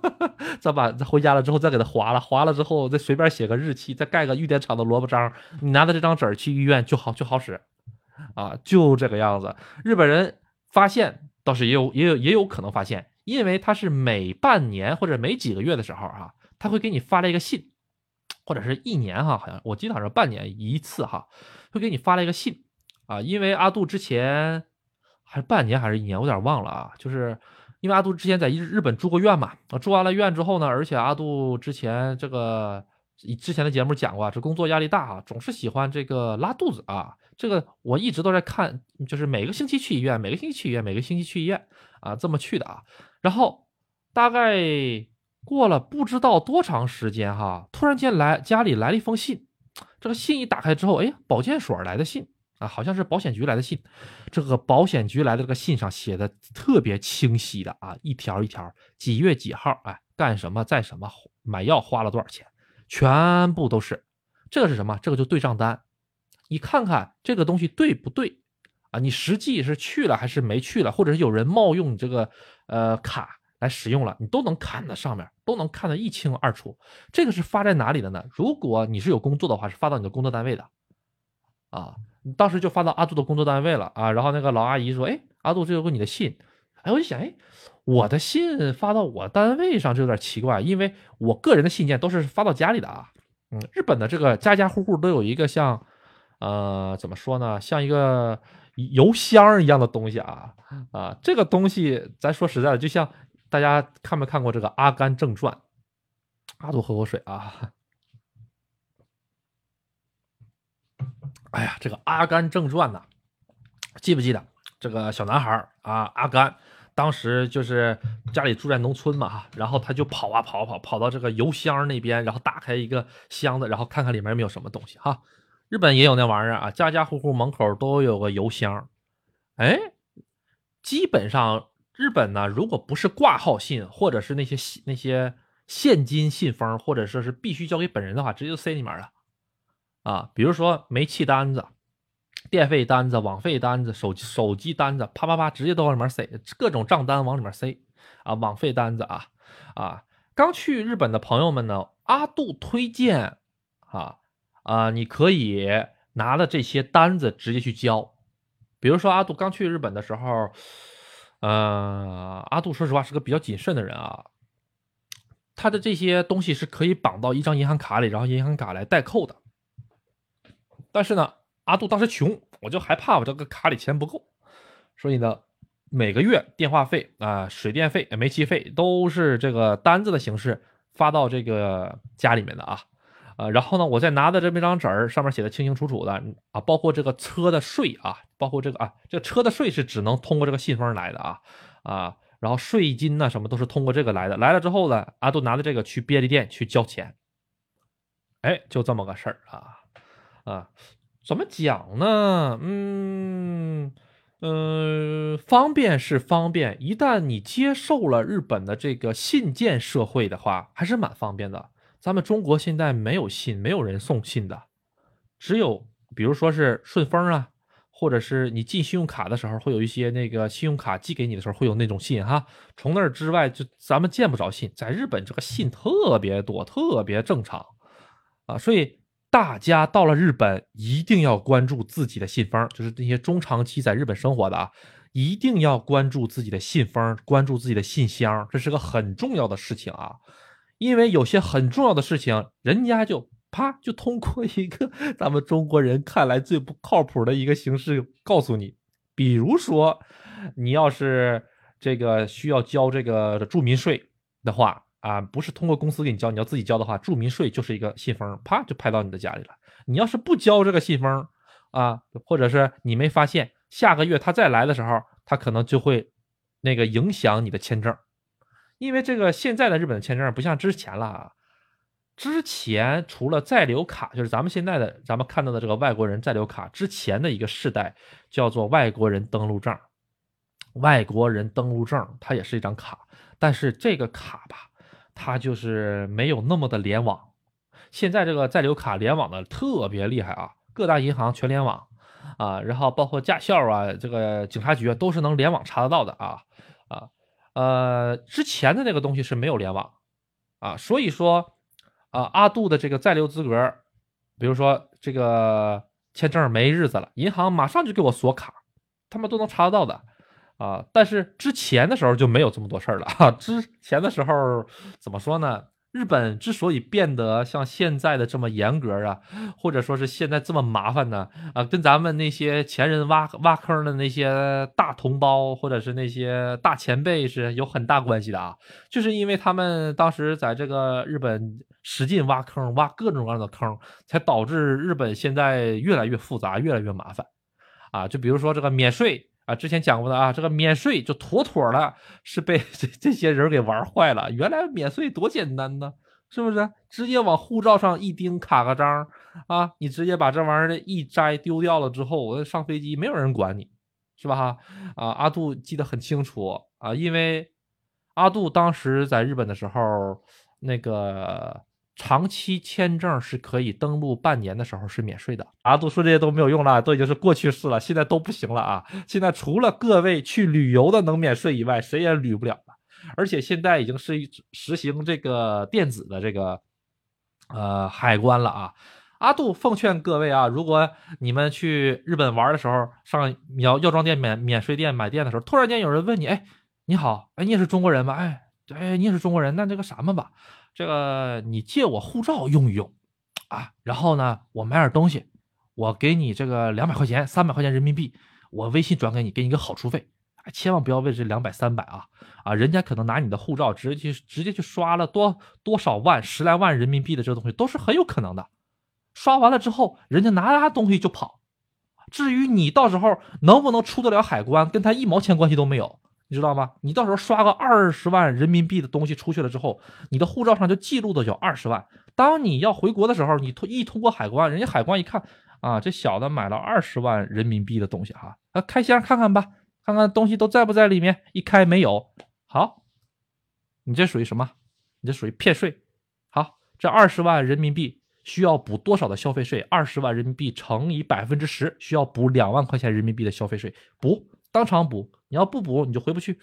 S1: 再把再回家了之后再给它划了，划了之后再随便写个日期，再盖个玉电厂的萝卜章，你拿着这张纸去医院就好就好使，啊，就这个样子。日本人发现倒是也有也有也有可能发现，因为他是每半年或者每几个月的时候啊，他会给你发来一个信。或者是一年哈，好像我记得好像半年一次哈，会给你发了一个信啊，因为阿杜之前还是半年还是一年，我有点忘了啊，就是因为阿杜之前在日日本住过院嘛，啊住完了院之后呢，而且阿杜之前这个之前的节目讲过，这工作压力大啊，总是喜欢这个拉肚子啊，这个我一直都在看，就是每个星期去医院，每个星期去医院，每个星期去医院啊，这么去的啊，然后大概。过了不知道多长时间，哈，突然间来家里来了一封信，这个信一打开之后，哎，保健所来的信啊，好像是保险局来的信。这个保险局来的这个信上写的特别清晰的啊，一条一条，几月几号，哎，干什么，在什么买药花了多少钱，全部都是。这个是什么？这个就对账单，你看看这个东西对不对啊？你实际是去了还是没去了，或者是有人冒用你这个呃卡？来使用了，你都能看得上面，都能看得一清二楚。这个是发在哪里的呢？如果你是有工作的话，是发到你的工作单位的，啊，当时就发到阿杜的工作单位了啊。然后那个老阿姨说：“哎，阿杜，这有个你的信。”哎，我就想，哎，我的信发到我单位上就有点奇怪，因为我个人的信件都是发到家里的啊。嗯，日本的这个家家户户都有一个像，呃，怎么说呢，像一个邮箱一样的东西啊啊，这个东西咱说实在的，就像大家看没看过这个《阿甘正传》？阿杜喝口水啊。哎呀，这个《阿甘正传》呐，记不记得这个小男孩啊？阿甘当时就是家里住在农村嘛，然后他就跑啊跑跑，跑到这个邮箱那边，然后打开一个箱子，然后看看里面有没有什么东西哈。日本也有那玩意儿啊，家家户户门口都有个邮箱。哎，基本上日本呢，如果不是挂号信，或者是那些那些现金信封，或者说是必须交给本人的话，直接就塞里面了。啊，比如说煤气单子、电费单子、网费单子、手手机单子，啪啪啪，直接都往里面塞，各种账单往里面塞。啊，网费单子啊啊，刚去日本的朋友们呢，阿杜推荐啊啊，你可以拿了这些单子直接去交。比如说阿杜刚去日本的时候，呃，阿杜说实话是个比较谨慎的人啊，他的这些东西是可以绑到一张银行卡里，然后银行卡来代扣的。但是呢，阿杜当时穷，我就害怕我这个卡里钱不够，所以呢，每个月电话费啊、水电费、煤气费都是这个单子的形式发到这个家里面的啊，呃，然后呢，我再拿的这么一张纸儿，上面写的清清楚楚的啊，包括这个车的税啊，包括这个啊，这车的税是只能通过这个信封来的啊啊，然后税金呢什么都是通过这个来的，来了之后呢，阿杜拿着这个去便利店去交钱，哎，就这么个事儿啊。啊，怎么讲呢？嗯嗯，方便是方便，一旦你接受了日本的这个信件社会的话，还是蛮方便的。咱们中国现在没有信，没有人送信的，只有比如说是顺丰啊，或者是你进信用卡的时候，会有一些那个信用卡寄给你的时候会有那种信哈。从那儿之外，就咱们见不着信。在日本，这个信特别多，特别正常啊，所以。大家到了日本，一定要关注自己的信封，就是那些中长期在日本生活的啊，一定要关注自己的信封，关注自己的信箱，这是个很重要的事情啊。因为有些很重要的事情，人家就啪就通过一个 咱们中国人看来最不靠谱的一个形式告诉你，比如说你要是这个需要交这个住民税的话。啊，不是通过公司给你交，你要自己交的话，住民税就是一个信封，啪就拍到你的家里了。你要是不交这个信封，啊，或者是你没发现，下个月他再来的时候，他可能就会那个影响你的签证，因为这个现在的日本的签证不像之前了啊。之前除了在留卡，就是咱们现在的咱们看到的这个外国人在留卡之前的一个世代叫做外国人登陆证，外国人登陆证它也是一张卡，但是这个卡吧。它就是没有那么的联网，现在这个在留卡联网的特别厉害啊，各大银行全联网啊，然后包括驾校啊，这个警察局啊都是能联网查得到的啊啊呃，之前的那个东西是没有联网啊，所以说啊，阿杜的这个在留资格，比如说这个签证没日子了，银行马上就给我锁卡，他们都能查得到的。啊，但是之前的时候就没有这么多事儿了啊。之前的时候怎么说呢？日本之所以变得像现在的这么严格啊，或者说是现在这么麻烦呢？啊，跟咱们那些前人挖挖坑的那些大同胞，或者是那些大前辈是有很大关系的啊。就是因为他们当时在这个日本使劲挖坑，挖各种各样的坑，才导致日本现在越来越复杂，越来越麻烦啊。就比如说这个免税。啊，之前讲过的啊，这个免税就妥妥的是被 这这些人给玩坏了。原来免税多简单呢，是不是？直接往护照上一钉，卡个章啊，你直接把这玩意儿一摘丢掉了之后，我上飞机没有人管你，是吧？哈啊，阿杜记得很清楚啊，因为阿杜当时在日本的时候，那个。长期签证是可以登陆半年的时候是免税的。阿杜说这些都没有用了，都已经是过去式了，现在都不行了啊！现在除了各位去旅游的能免税以外，谁也旅不了了。而且现在已经是实行这个电子的这个呃海关了啊阿杜奉劝各位啊，如果你们去日本玩的时候，上药药妆店、免免税店买店的时候，突然间有人问你，哎，你好，哎，你也是中国人吗？哎，哎，你也是中国人，那这个什么吧，这个你借我护照用一用啊，然后呢，我买点东西，我给你这个两百块钱、三百块钱人民币，我微信转给你，给你个好处费。千万不要为这两百、三百啊啊，人家可能拿你的护照直接去直接去刷了多多少万、十来万人民币的这个东西，都是很有可能的。刷完了之后，人家拿他东西就跑。至于你到时候能不能出得了海关，跟他一毛钱关系都没有，知道吗？你到时候刷个二十万人民币的东西出去了之后，你的护照上就记录的有二十万。当你要回国的时候，你通一通过海关，人家海关一看啊，这小子买了二十万人民币的东西哈，啊，开箱看看吧，看看东西都在不在里面。一开没有，好，你这属于什么？你这属于骗税。好，这二十万人民币。需要补多少的消费税？二十万人民币乘以百分之十，需要补两万块钱人民币的消费税。补，当场补。你要不补，你就回不去。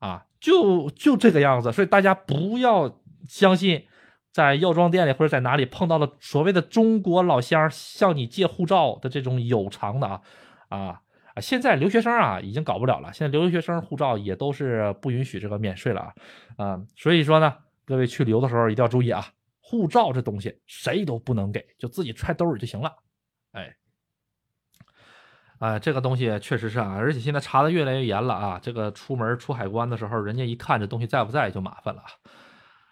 S1: 啊，就就这个样子。所以大家不要相信，在药妆店里或者在哪里碰到了所谓的中国老乡向你借护照的这种有偿的啊啊啊！现在留学生啊已经搞不了了，现在留学生护照也都是不允许这个免税了啊啊！所以说呢，各位去旅游的时候一定要注意啊。护照这东西谁都不能给，就自己揣兜里就行了。哎，哎，这个东西确实是啊，而且现在查的越来越严了啊。这个出门出海关的时候，人家一看这东西在不在就麻烦了。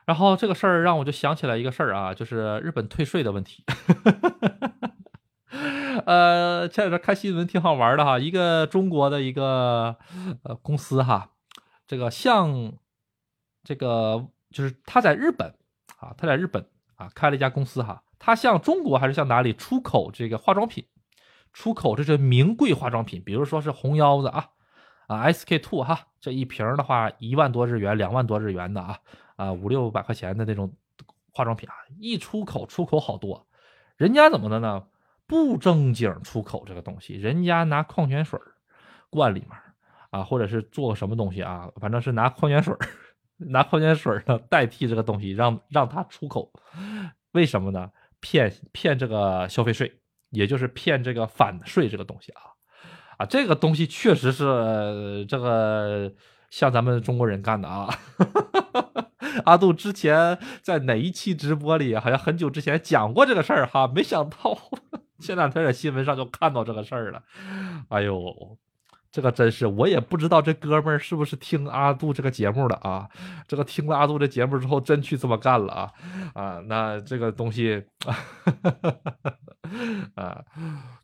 S1: 然后这个事儿让我就想起来一个事儿啊，就是日本退税的问题。呃，前两天看新闻挺好玩的哈，一个中国的一个呃公司哈，这个像这个就是他在日本。啊，他在日本啊开了一家公司哈，他向中国还是向哪里出口这个化妆品？出口这是名贵化妆品，比如说是红腰子啊啊 SK two 哈，这一瓶的话一万多日元，两万多日元的啊啊五六百块钱的那种化妆品啊，一出口出口好多，人家怎么的呢？不正经出口这个东西，人家拿矿泉水灌里面啊，或者是做什么东西啊，反正是拿矿泉水。拿矿泉水呢代替这个东西，让让它出口，为什么呢？骗骗这个消费税，也就是骗这个反税这个东西啊啊，这个东西确实是这个像咱们中国人干的啊。阿杜之前在哪一期直播里，好像很久之前讲过这个事儿哈，没想到 前两天在新闻上就看到这个事儿了，哎呦。这个真是，我也不知道这哥们儿是不是听阿杜这个节目的啊？这个听了阿杜这节目之后，真去这么干了啊？啊，那这个东西，啊，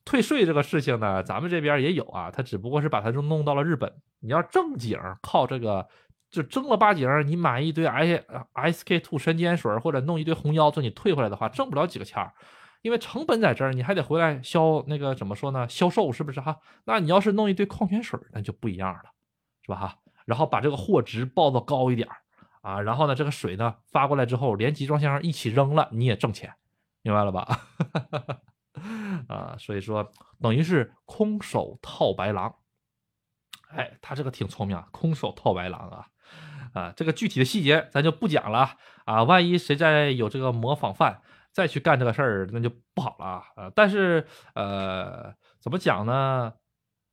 S1: 退税这个事情呢，咱们这边也有啊，他只不过是把它就弄到了日本。你要正经靠这个，就正了八经，你买一堆 I S K two 神仙水或者弄一堆红腰子，你退回来的话，挣不了几个钱儿。因为成本在这儿，你还得回来销那个怎么说呢？销售是不是哈？那你要是弄一堆矿泉水，那就不一样了，是吧哈？然后把这个货值报的高一点啊，然后呢，这个水呢发过来之后，连集装箱一起扔了，你也挣钱，明白了吧？啊，所以说等于是空手套白狼。哎，他这个挺聪明啊，空手套白狼啊啊，这个具体的细节咱就不讲了啊，万一谁再有这个模仿犯。再去干这个事儿，那就不好了啊！但是，呃，怎么讲呢？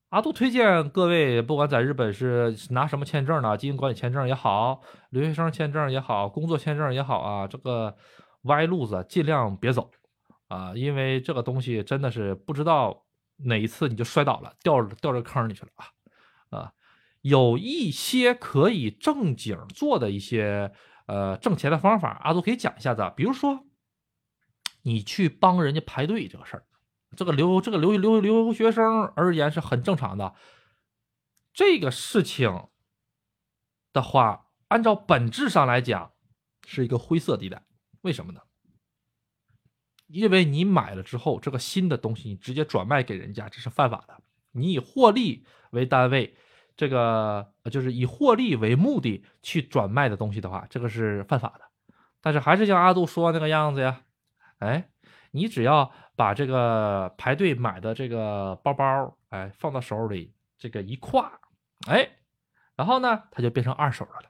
S1: 阿杜推荐各位，不管在日本是拿什么签证呢，经营管理签证也好，留学生签证也好，工作签证也好啊，这个歪路子尽量别走啊，因为这个东西真的是不知道哪一次你就摔倒了，掉掉这坑里去了啊啊！有一些可以正经做的一些呃挣钱的方法，阿杜可以讲一下子，比如说。你去帮人家排队这个事儿，这个留这个留留留学生而言是很正常的。这个事情的话，按照本质上来讲，是一个灰色地带。为什么呢？因为你买了之后，这个新的东西你直接转卖给人家，这是犯法的。你以获利为单位，这个就是以获利为目的去转卖的东西的话，这个是犯法的。但是还是像阿杜说那个样子呀。哎，你只要把这个排队买的这个包包，哎，放到手里，这个一挎，哎，然后呢，它就变成二手的了，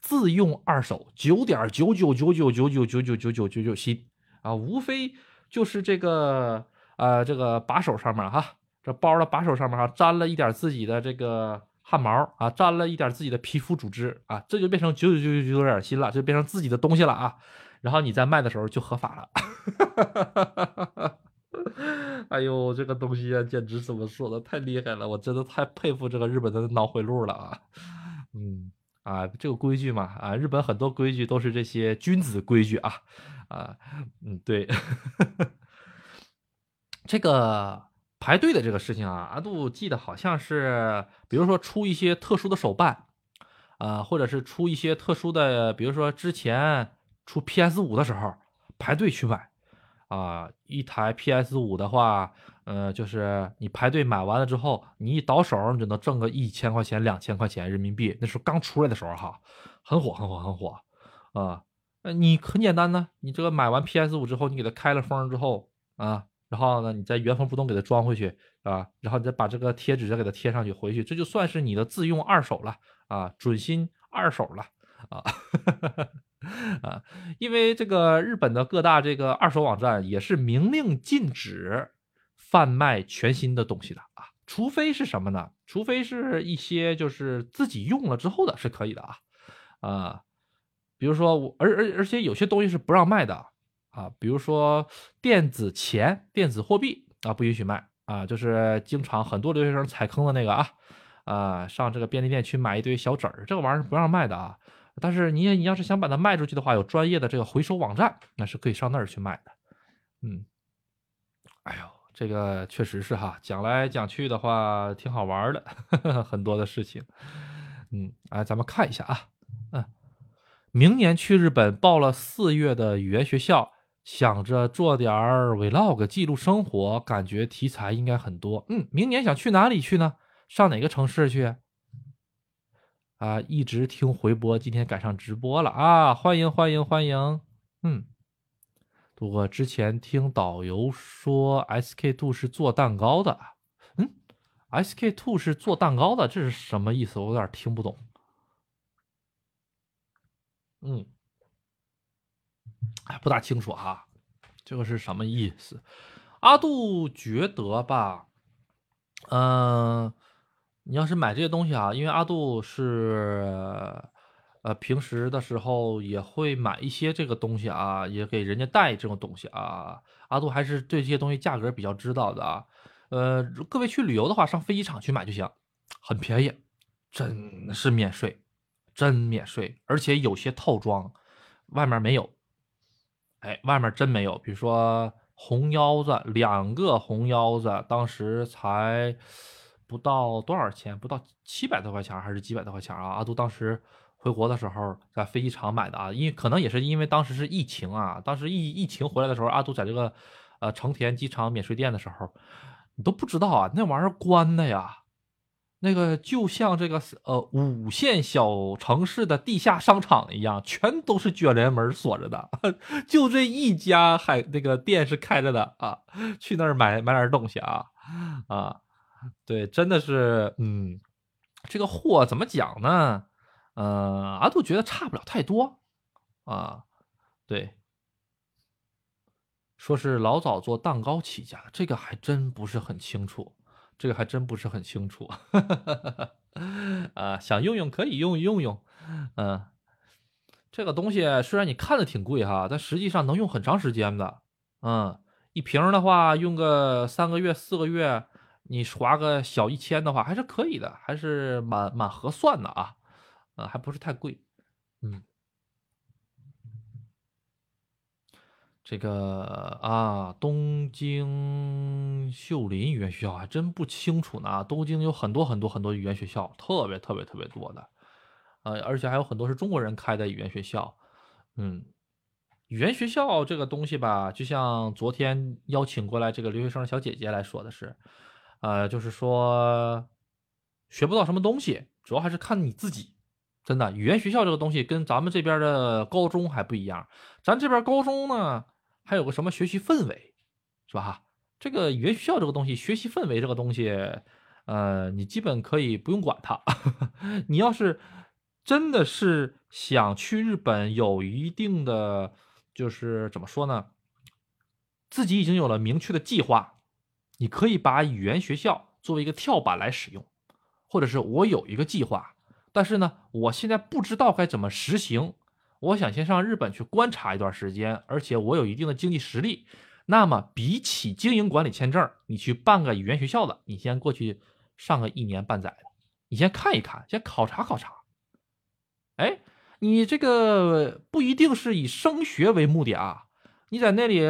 S1: 自用二手，九点九九九九九九九九九九九九新啊，无非就是这个呃这个把手上面哈，这包的把手上面哈沾了一点自己的这个汗毛啊，沾了一点自己的皮肤组织啊，这就变成九九九九九点新了，就变成自己的东西了啊。然后你在卖的时候就合法了。哈 哎呦，这个东西啊，简直怎么说的太厉害了！我真的太佩服这个日本的脑回路了啊。嗯啊，这个规矩嘛啊，日本很多规矩都是这些君子规矩啊啊嗯对，这个排队的这个事情啊，阿杜记得好像是，比如说出一些特殊的手办啊，或者是出一些特殊的，比如说之前出 PS 五的时候排队去买啊，一台 PS 五的话。呃，就是你排队买完了之后，你一倒手，你就能挣个一千块钱、两千块钱人民币。那时候刚出来的时候哈，很火、很火、很火啊。你很简单呢，你这个买完 PS 五之后，你给它开了封之后啊，然后呢，你再原封不动给它装回去啊，然后你再把这个贴纸再给它贴上去，回去这就算是你的自用二手了啊，准新二手了啊 啊，因为这个日本的各大这个二手网站也是明令禁止。贩卖全新的东西的啊，除非是什么呢？除非是一些就是自己用了之后的是可以的啊，啊，比如说我，而而而且有些东西是不让卖的啊，比如说电子钱、电子货币啊，不允许卖啊，就是经常很多留学生踩坑的那个啊，啊，上这个便利店去买一堆小纸儿，这个玩意儿是不让卖的啊。但是你你要是想把它卖出去的话，有专业的这个回收网站，那是可以上那儿去卖的。嗯，哎呦。这个确实是哈，讲来讲去的话挺好玩的呵呵，很多的事情。嗯，哎，咱们看一下啊，嗯，明年去日本报了四月的语言学校，想着做点 vlog 记录生活，感觉题材应该很多。嗯，明年想去哪里去呢？上哪个城市去？啊，一直听回播，今天赶上直播了啊！欢迎欢迎欢迎，嗯。我之前听导游说，SK two 是做蛋糕的。嗯，SK two 是做蛋糕的，这是什么意思？我有点听不懂。嗯，哎，不大清楚哈，这个是什么意思？阿杜觉得吧，嗯，你要是买这些东西啊，因为阿杜是。呃，平时的时候也会买一些这个东西啊，也给人家带这种东西啊。阿杜还是对这些东西价格比较知道的啊。呃，各位去旅游的话，上飞机场去买就行，很便宜，真是免税，真免税。而且有些套装外面没有，哎，外面真没有。比如说红腰子，两个红腰子当时才不到多少钱，不到七百多块钱还是几百多块钱啊？阿杜当时。回国的时候在飞机场买的啊，因为可能也是因为当时是疫情啊，当时疫疫情回来的时候，阿杜在这个呃成田机场免税店的时候，你都不知道啊，那玩意儿关的呀，那个就像这个呃五线小城市的地下商场一样，全都是卷帘门锁着的，就这一家还那个店是开着的啊，去那儿买买点东西啊啊，对，真的是嗯，这个货怎么讲呢？呃，阿杜觉得差不了太多，啊，对，说是老早做蛋糕起家，这个还真不是很清楚，这个还真不是很清楚，啊，想用用可以用用用，嗯，这个东西虽然你看着挺贵哈，但实际上能用很长时间的，嗯，一瓶的话用个三个月四个月，你划个小一千的话还是可以的，还是蛮蛮合算的啊。呃，还不是太贵，嗯，这个啊，东京秀林语言学校还真不清楚呢。东京有很多很多很多语言学校，特别特别特别多的，呃，而且还有很多是中国人开的语言学校，嗯，语言学校这个东西吧，就像昨天邀请过来这个留学生小姐姐来说的是，呃，就是说学不到什么东西，主要还是看你自己。真的，语言学校这个东西跟咱们这边的高中还不一样。咱这边高中呢，还有个什么学习氛围，是吧？这个语言学校这个东西，学习氛围这个东西，呃，你基本可以不用管它。你要是真的是想去日本，有一定的，就是怎么说呢？自己已经有了明确的计划，你可以把语言学校作为一个跳板来使用，或者是我有一个计划，但是呢，我现在不知道该怎么实行，我想先上日本去观察一段时间，而且我有一定的经济实力。那么，比起经营管理签证，你去办个语言学校的，你先过去上个一年半载的，你先看一看，先考察考察。哎，你这个不一定是以升学为目的啊，你在那里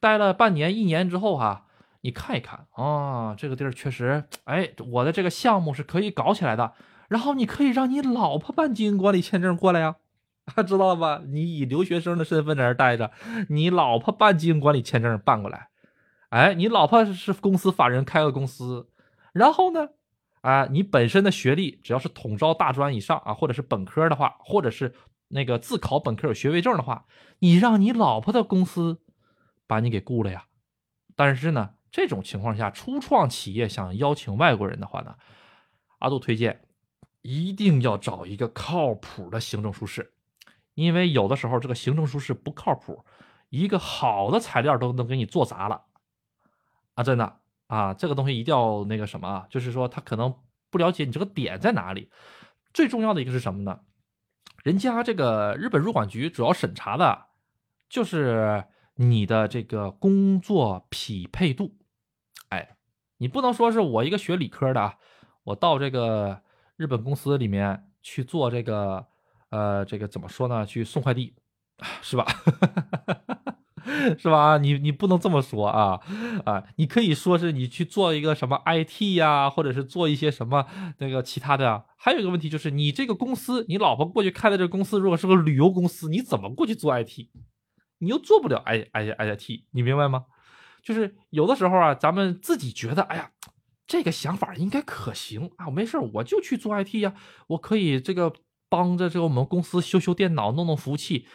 S1: 待了半年、一年之后哈，你看一看啊，这个地儿确实，哎，我的这个项目是可以搞起来的，然后你可以让你老婆办经营管理签证过来呀。知道了吧？你以留学生的身份在这待着，你老婆办经营管理签证办过来，哎，你老婆是公司法人开个公司，然后呢，啊，你本身的学历只要是统招大专以上啊，或者是本科的话，或者是那个自考本科有学位证的话，你让你老婆的公司把你给雇了呀。但是呢，这种情况下，初创企业想邀请外国人的话呢，阿杜推荐一定要找一个靠谱的行政书士。因为有的时候这个行政书是不靠谱，一个好的材料都能给你做砸了，啊，真的啊，这个东西一定要那个什么，就是说他可能不了解你这个点在哪里。最重要的一个是什么呢？人家这个日本入管局主要审查的，就是你的这个工作匹配度。你不能说是我一个学理科的啊，我到这个日本公司里面去做这个。呃，这个怎么说呢？去送快递，是吧？是吧？你你不能这么说啊啊！你可以说是你去做一个什么 IT 呀，或者是做一些什么那个其他的。还有一个问题就是，你这个公司，你老婆过去开的这个公司，如果是个旅游公司，你怎么过去做 IT？你又做不了 I I I T，你明白吗？就是有的时候啊，咱们自己觉得，哎呀，这个想法应该可行啊，没事我就去做 IT 呀，我可以这个。帮着这个我们公司修修电脑、弄弄服务器，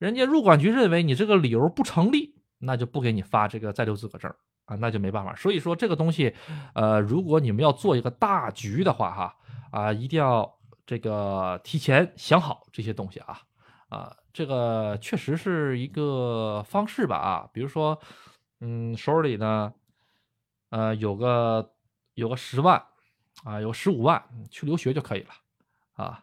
S1: 人家入管局认为你这个理由不成立，那就不给你发这个在留资格证啊，那就没办法。所以说这个东西，呃，如果你们要做一个大局的话，哈啊，一定要这个提前想好这些东西啊啊，这个确实是一个方式吧啊，比如说，嗯，手里呢，呃，有个有个十万啊，有十五万去留学就可以了啊。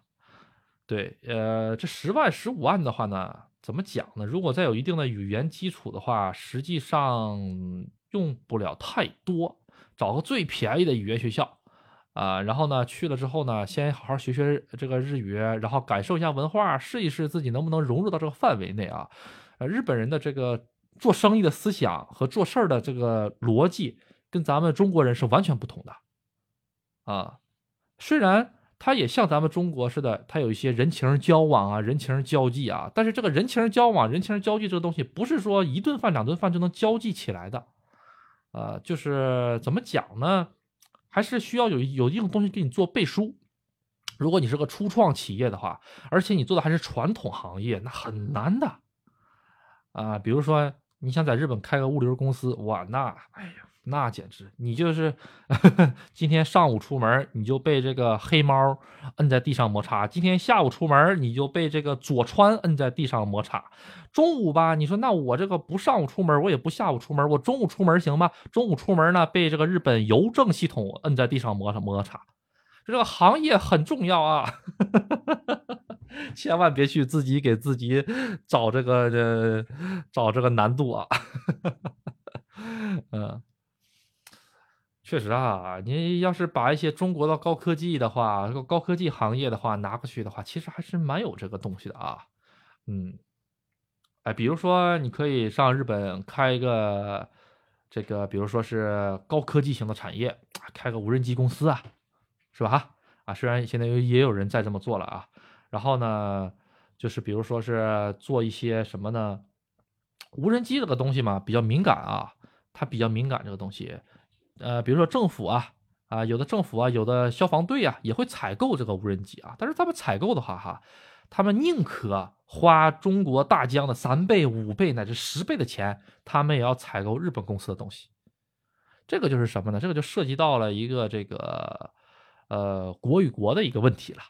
S1: 对，呃，这十万、十五万的话呢，怎么讲呢？如果再有一定的语言基础的话，实际上用不了太多，找个最便宜的语言学校，啊，然后呢，去了之后呢，先好好学学这个日语，然后感受一下文化，试一试自己能不能融入到这个范围内啊。呃，日本人的这个做生意的思想和做事儿的这个逻辑，跟咱们中国人是完全不同的，啊，虽然。他也像咱们中国似的，他有一些人情交往啊，人情交际啊。但是这个人情交往、人情交际这个东西，不是说一顿饭、两顿饭就能交际起来的。呃，就是怎么讲呢？还是需要有有一种东西给你做背书。如果你是个初创企业的话，而且你做的还是传统行业，那很难的。啊，比如说你想在日本开个物流公司，哇，那哎呀。那简直，你就是 今天上午出门，你就被这个黑猫摁在地上摩擦；今天下午出门，你就被这个佐川摁在地上摩擦。中午吧，你说那我这个不上午出门，我也不下午出门，我中午出门行吗？中午出门呢，被这个日本邮政系统摁在地上摩擦摩擦。这个行业很重要啊，千万别去自己给自己找这个这找这个难度啊。嗯。确实啊，你要是把一些中国的高科技的话，高科技行业的话拿过去的话，其实还是蛮有这个东西的啊。嗯，哎，比如说你可以上日本开一个这个，比如说是高科技型的产业，开个无人机公司啊，是吧？啊，虽然现在也有人在这么做了啊。然后呢，就是比如说是做一些什么呢？无人机这个东西嘛，比较敏感啊，它比较敏感这个东西。呃，比如说政府啊，啊，有的政府啊，有的消防队啊，也会采购这个无人机啊。但是他们采购的话，哈，他们宁可花中国大疆的三倍、五倍乃至十倍的钱，他们也要采购日本公司的东西。这个就是什么呢？这个就涉及到了一个这个呃国与国的一个问题了。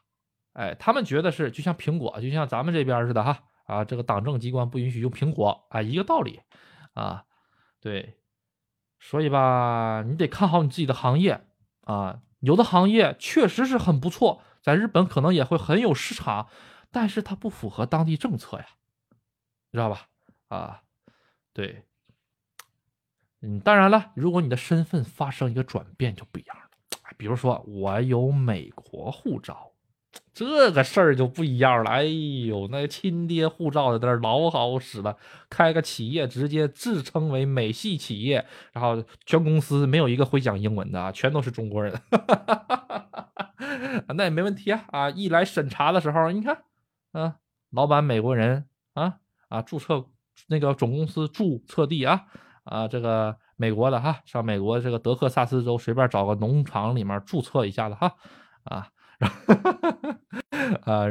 S1: 哎，他们觉得是就像苹果，就像咱们这边似的哈啊，这个党政机关不允许用苹果啊，一个道理啊。对，所以吧，你得看好你自己的行业啊。有的行业确实是很不错，在日本可能也会很有市场，但是它不符合当地政策呀，知道吧？啊，对，嗯，当然了，如果你的身份发生一个转变就不一样了，比如说我有美国护照。这个事儿就不一样了，哎呦，那亲爹护照在那儿老好使了，开个企业直接自称为美系企业，然后全公司没有一个会讲英文的，全都是中国人，那也没问题啊啊！一来审查的时候，你看，啊，老板美国人啊啊，注册那个总公司注册地啊啊，这个美国的哈，上美国这个德克萨斯州随便找个农场里面注册一下子哈啊。啊，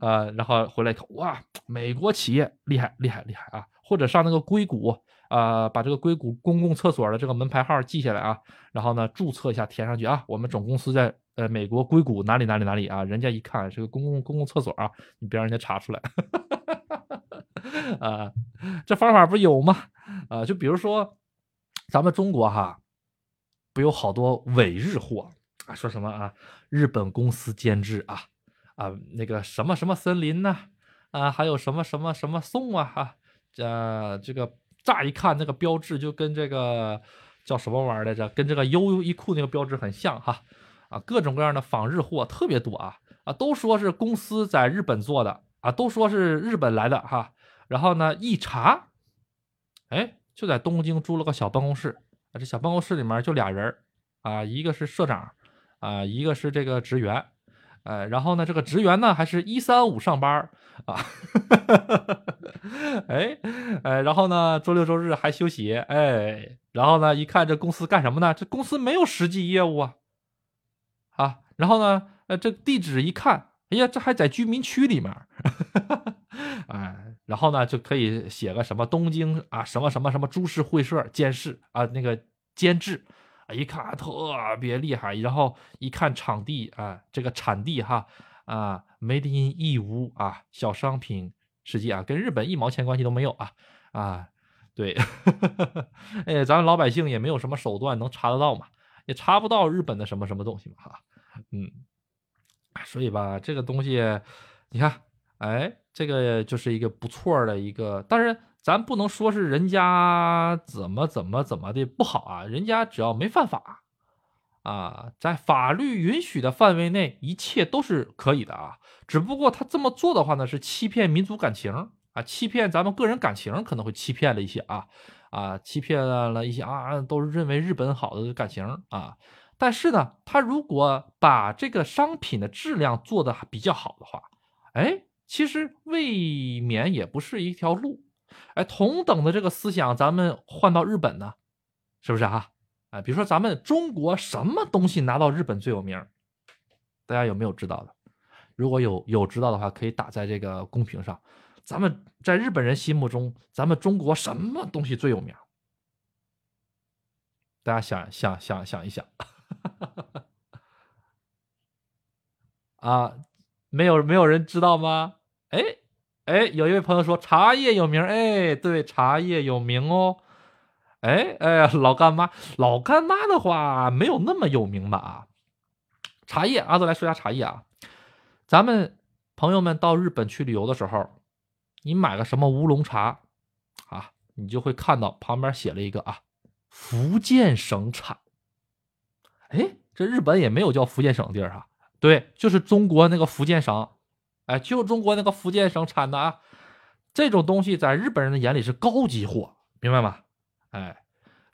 S1: 啊，然后回来一看，哇，美国企业厉害，厉害，厉害啊！或者上那个硅谷啊，把这个硅谷公共厕所的这个门牌号记下来啊，然后呢，注册一下，填上去啊。我们总公司在呃美国硅谷哪里哪里哪里啊？人家一看是个公共公共厕所啊，你别让人家查出来。啊，这方法不有吗？啊，就比如说咱们中国哈，不有好多伪日货。啊，说什么啊？日本公司监制啊啊，那个什么什么森林呢？啊，还有什么什么什么送啊？哈，呃，这个乍一看那个标志就跟这个叫什么玩意儿来着？跟这个优衣库那个标志很像哈。啊，各种各样的仿日货特别多啊啊，都说是公司在日本做的啊，都说是日本来的哈。然后呢，一查，哎，就在东京租了个小办公室啊，这小办公室里面就俩人啊，一个是社长。啊，一个是这个职员，呃，然后呢，这个职员呢还是一三五上班啊，哎，哎，然后呢，周六周日还休息，哎，然后呢，一看这公司干什么呢？这公司没有实际业务啊，啊，然后呢，呃，这地址一看，哎呀，这还在居民区里面，哎，然后呢，就可以写个什么东京啊，什么什么什么株式会社监事啊，那个监制。一看特别厉害，然后一看场地啊，这个产地哈啊，Made in 义乌啊，小商品世界啊，跟日本一毛钱关系都没有啊啊，对，哎，咱们老百姓也没有什么手段能查得到嘛，也查不到日本的什么什么东西嘛哈，嗯，所以吧，这个东西，你看，哎，这个就是一个不错的一个，当然。咱不能说是人家怎么怎么怎么的不好啊，人家只要没犯法，啊，在法律允许的范围内，一切都是可以的啊。只不过他这么做的话呢，是欺骗民族感情啊，欺骗咱们个人感情，可能会欺骗了一些啊，啊，欺骗了一些啊，都是认为日本好的感情啊。但是呢，他如果把这个商品的质量做的比较好的话，哎，其实未免也不是一条路。哎，同等的这个思想，咱们换到日本呢，是不是啊？哎，比如说咱们中国什么东西拿到日本最有名？大家有没有知道的？如果有有知道的话，可以打在这个公屏上。咱们在日本人心目中，咱们中国什么东西最有名？大家想想想想一想，啊，没有没有人知道吗？哎。哎，有一位朋友说茶叶有名，哎，对，茶叶有名哦。哎哎，老干妈，老干妈的话没有那么有名吧？啊，茶叶，阿德来说下茶叶啊。咱们朋友们到日本去旅游的时候，你买个什么乌龙茶啊，你就会看到旁边写了一个啊，福建省产。哎，这日本也没有叫福建省地儿啊，对，就是中国那个福建省。哎，就中国那个福建省产的啊，这种东西在日本人的眼里是高级货，明白吗？哎，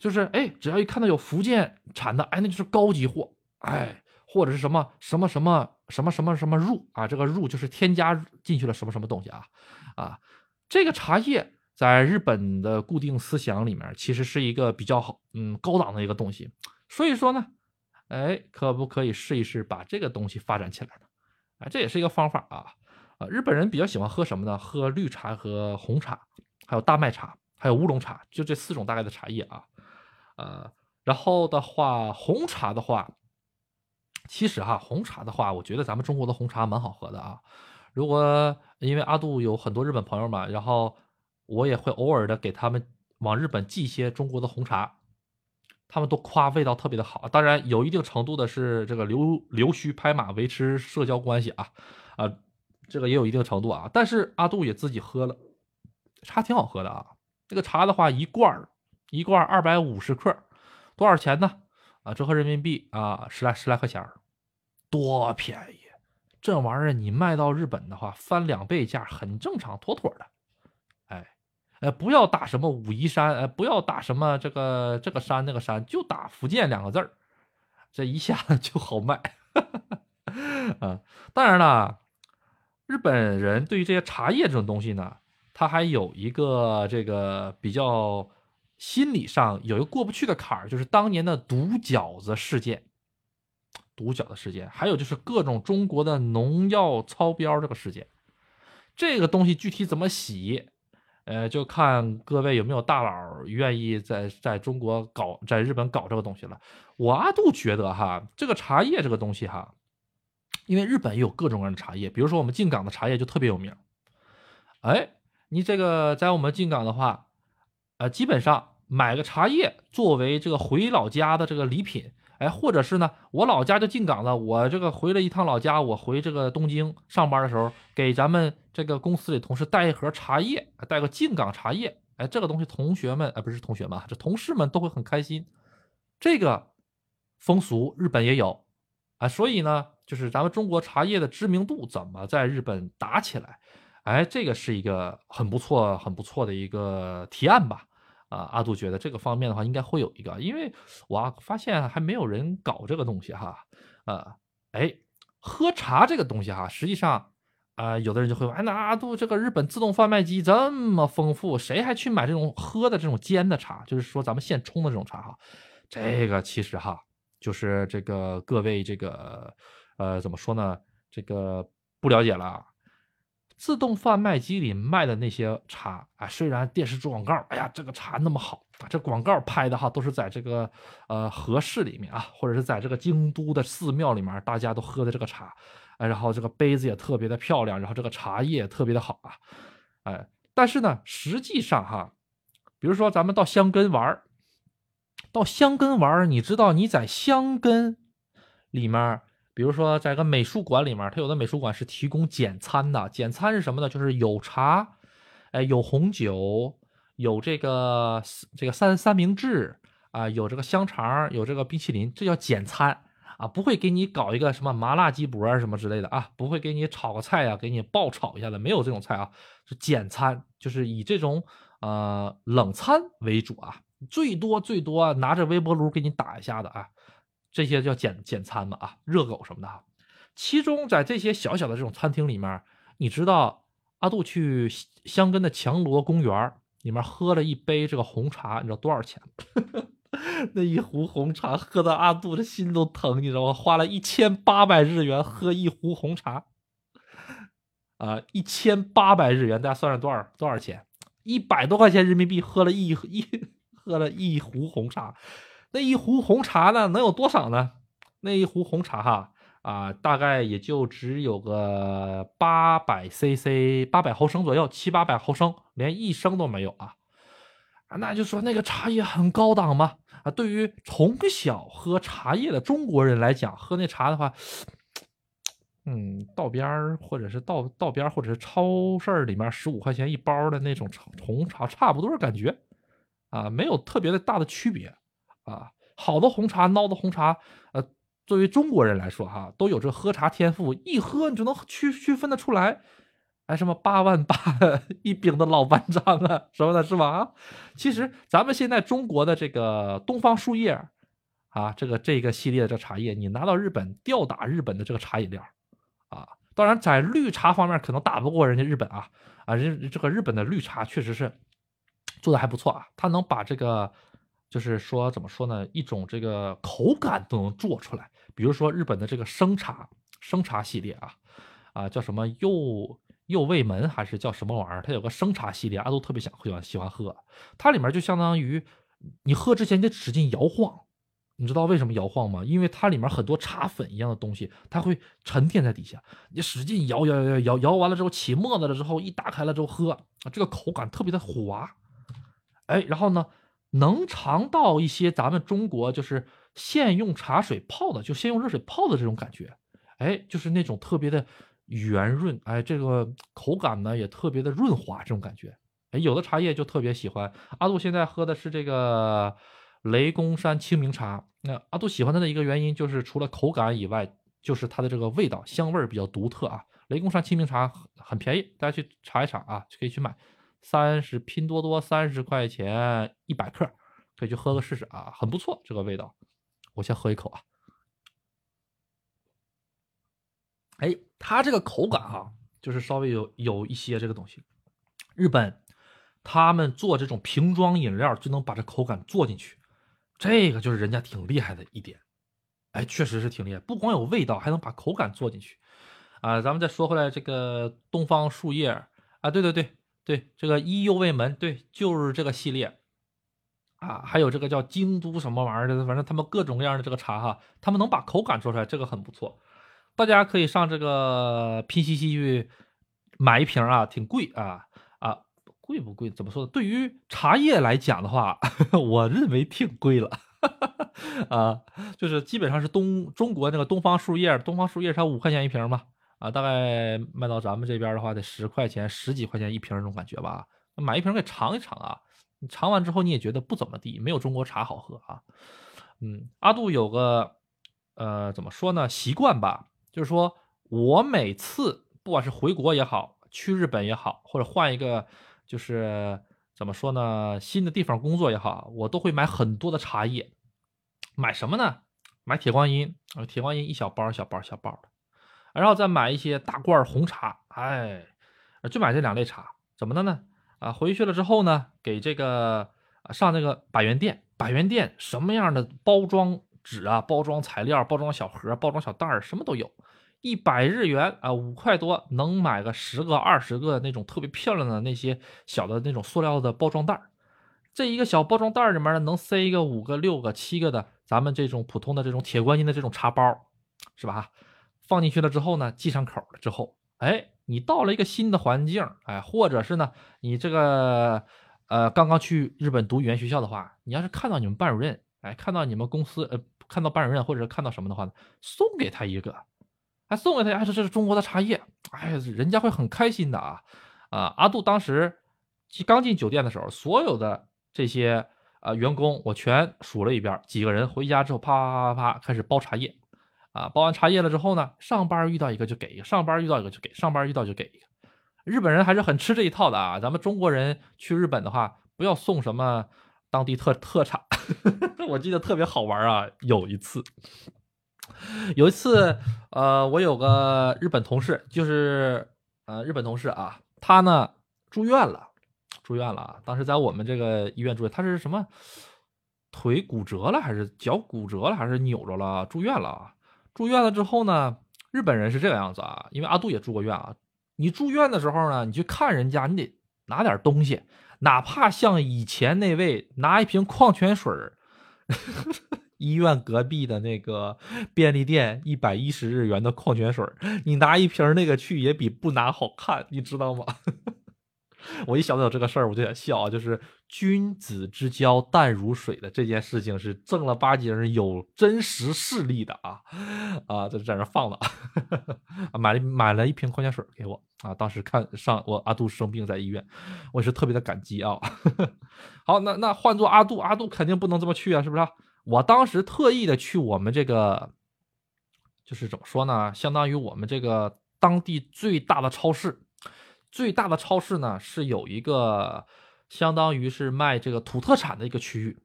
S1: 就是哎，只要一看到有福建产的，哎，那就是高级货，哎，或者是什么什么什么什么什么什么入啊，这个入就是添加进去了什么什么东西啊啊，这个茶叶在日本的固定思想里面，其实是一个比较好嗯高档的一个东西，所以说呢，哎，可不可以试一试把这个东西发展起来呢？哎，这也是一个方法啊。啊，日本人比较喜欢喝什么呢？喝绿茶和红茶，还有大麦茶，还有乌龙茶，就这四种大概的茶叶啊。呃，然后的话，红茶的话，其实哈，红茶的话，我觉得咱们中国的红茶蛮好喝的啊。如果因为阿杜有很多日本朋友嘛，然后我也会偶尔的给他们往日本寄一些中国的红茶，他们都夸味道特别的好。当然，有一定程度的是这个溜溜须拍马维持社交关系啊啊，这个也有一定程度啊。但是阿杜也自己喝了，茶挺好喝的啊。这个茶的话，一罐一罐二百五十克，多少钱呢？啊，折合人民币啊，十来十来块钱多便宜！这玩意儿你卖到日本的话，翻两倍价很正常，妥妥的。哎，呃，不要打什么武夷山，呃，不要打什么这个这个山那个山，就打福建两个字儿，这一下就好卖。啊，当然了，日本人对于这些茶叶这种东西呢，他还有一个这个比较心理上有一个过不去的坎儿，就是当年的毒饺子事件。毒饺子事件，还有就是各种中国的农药超标这个事件，这个东西具体怎么洗，呃，就看各位有没有大佬愿意在在中国搞，在日本搞这个东西了。我阿杜觉得哈，这个茶叶这个东西哈，因为日本也有各种各样的茶叶，比如说我们进港的茶叶就特别有名。哎，你这个在我们进港的话，呃，基本上买个茶叶作为这个回老家的这个礼品。哎，或者是呢，我老家就进港了，我这个回了一趟老家，我回这个东京上班的时候，给咱们这个公司里同事带一盒茶叶，带个进港茶叶，哎，这个东西同学们，哎，不是同学们，这同事们都会很开心。这个风俗日本也有啊，所以呢，就是咱们中国茶叶的知名度怎么在日本打起来？哎，这个是一个很不错、很不错的一个提案吧。啊，阿杜觉得这个方面的话应该会有一个，因为我发现还没有人搞这个东西哈。啊，哎，喝茶这个东西哈，实际上啊，有的人就会问，哎，那阿杜这个日本自动贩卖机这么丰富，谁还去买这种喝的这种煎的茶？就是说咱们现冲的这种茶哈。这个其实哈，就是这个各位这个呃怎么说呢？这个不了解了。自动贩卖机里卖的那些茶啊，虽然电视做广告，哎呀，这个茶那么好啊，这广告拍的哈，都是在这个呃和室里面啊，或者是在这个京都的寺庙里面，大家都喝的这个茶，然后这个杯子也特别的漂亮，然后这个茶叶特别的好啊，哎，但是呢，实际上哈，比如说咱们到香根玩到香根玩你知道你在香根里面。比如说，在一个美术馆里面，它有的美术馆是提供简餐的。简餐是什么呢？就是有茶，哎，有红酒，有这个这个三三明治啊，有这个香肠，有这个冰淇淋，这叫简餐啊，不会给你搞一个什么麻辣鸡脖什么之类的啊，不会给你炒个菜啊，给你爆炒一下的，没有这种菜啊，是简餐，就是以这种呃冷餐为主啊，最多最多拿着微波炉给你打一下的啊。这些叫简简餐嘛啊，热狗什么的。其中在这些小小的这种餐厅里面，你知道阿杜去香根的强罗公园里面喝了一杯这个红茶，你知道多少钱？那一壶红茶喝的阿杜的心都疼，你知道吗？花了一千八百日元喝一壶红茶，啊，一千八百日元，大家算算多少多少钱？一百多块钱人民币喝了一一喝了一壶红茶。那一壶红茶呢，能有多少呢？那一壶红茶哈啊，大概也就只有个八百 CC，八百毫升左右，七八百毫升，连一升都没有啊！那就说那个茶叶很高档吗？啊，对于从小喝茶叶的中国人来讲，喝那茶的话，嗯，道边儿或者是道道边儿或者是超市里面十五块钱一包的那种红茶差不多感觉啊，没有特别的大的区别。啊，好的红茶，孬的红茶，呃，作为中国人来说，哈，都有这喝茶天赋，一喝你就能区区分得出来，哎，什么八万八一饼的老班章啊，什么的，是吧？啊，其实咱们现在中国的这个东方树叶，啊，这个这个系列的这茶叶，你拿到日本吊打日本的这个茶饮料，啊，当然在绿茶方面可能打不过人家日本啊，啊，人这个日本的绿茶确实是做的还不错啊，它能把这个。就是说，怎么说呢？一种这个口感都能做出来。比如说日本的这个生茶，生茶系列啊，啊叫什么右右卫门还是叫什么玩意儿？它有个生茶系列，阿杜特别想喜欢喜欢喝。它里面就相当于你喝之前得使劲摇晃，你知道为什么摇晃吗？因为它里面很多茶粉一样的东西，它会沉淀在底下。你使劲摇摇摇摇摇完了之后起沫子了之后，一打开了之后喝，啊这个口感特别的滑。哎，然后呢，能尝到一些咱们中国就是现用茶水泡的，就先用热水泡的这种感觉，哎，就是那种特别的圆润，哎，这个口感呢也特别的润滑，这种感觉，哎，有的茶叶就特别喜欢。阿杜现在喝的是这个雷公山清明茶，那阿杜喜欢它的一个原因就是除了口感以外，就是它的这个味道香味儿比较独特啊。雷公山清明茶很便宜，大家去查一查啊，就可以去买。三十拼多多三十块钱一百克，可以去喝个试试啊，很不错，这个味道。我先喝一口啊。哎，它这个口感哈，就是稍微有有一些这个东西。日本他们做这种瓶装饮料就能把这口感做进去，这个就是人家挺厉害的一点。哎，确实是挺厉害，不光有味道，还能把口感做进去。啊，咱们再说回来，这个东方树叶啊，对对对。对这个一右卫门，对，就是这个系列啊，还有这个叫京都什么玩意儿的，反正他们各种各样的这个茶哈，他们能把口感做出来，这个很不错。大家可以上这个拼夕夕去买一瓶啊，挺贵啊啊，贵不贵？怎么说呢？对于茶叶来讲的话，我认为挺贵了 啊，就是基本上是东中国那个东方树叶，东方树叶才五块钱一瓶嘛。啊，大概卖到咱们这边的话，得十块钱、十几块钱一瓶那种感觉吧。买一瓶给尝一尝啊，你尝完之后你也觉得不怎么地，没有中国茶好喝啊。嗯，阿杜有个呃怎么说呢习惯吧，就是说我每次不管是回国也好，去日本也好，或者换一个就是怎么说呢新的地方工作也好，我都会买很多的茶叶。买什么呢？买铁观音，铁观音一小包、小包、小包的。然后再买一些大罐红茶，哎，就买这两类茶，怎么的呢？啊，回去了之后呢，给这个上那个百元店，百元店什么样的包装纸啊、包装材料、包装小盒、包装小袋儿，什么都有，一百日元啊，五块多能买个十个、二十个那种特别漂亮的那些小的那种塑料的包装袋儿，这一个小包装袋里面呢，能塞一个五个、六个、七个的咱们这种普通的这种铁观音的这种茶包，是吧？放进去了之后呢，系上口了之后，哎，你到了一个新的环境，哎，或者是呢，你这个呃刚刚去日本读语言学校的话，你要是看到你们班主任，哎，看到你们公司呃看到班主任或者是看到什么的话呢，送给他一个，还送给他，还说这是中国的茶叶，哎，人家会很开心的啊啊！阿杜当时刚进酒店的时候，所有的这些啊员工我全数了一遍，几个人回家之后啪啪啪啪开始包茶叶。啊，包完茶叶了之后呢，上班遇到一个就给一个，上班遇到一个就给，上班遇到就给一个。日本人还是很吃这一套的啊。咱们中国人去日本的话，不要送什么当地特特产。我记得特别好玩啊，有一次，有一次，呃，我有个日本同事，就是呃日本同事啊，他呢住院了，住院了啊。当时在我们这个医院住院，他是什么腿骨折了，还是脚骨折了，还是扭着了，住院了啊。住院了之后呢，日本人是这个样子啊，因为阿杜也住过院啊。你住院的时候呢，你去看人家，你得拿点东西，哪怕像以前那位拿一瓶矿泉水 医院隔壁的那个便利店一百一十日元的矿泉水你拿一瓶那个去也比不拿好看，你知道吗？我一想到这个事儿，我就想笑，就是君子之交淡如水的这件事情是正儿八经有真实事例的啊啊，在在那放了，买了买了一瓶矿泉水给我啊，当时看上我阿杜生病在医院，我是特别的感激啊。好，那那换做阿杜，阿杜肯定不能这么去啊，是不是？我当时特意的去我们这个，就是怎么说呢，相当于我们这个当地最大的超市。最大的超市呢，是有一个相当于是卖这个土特产的一个区域。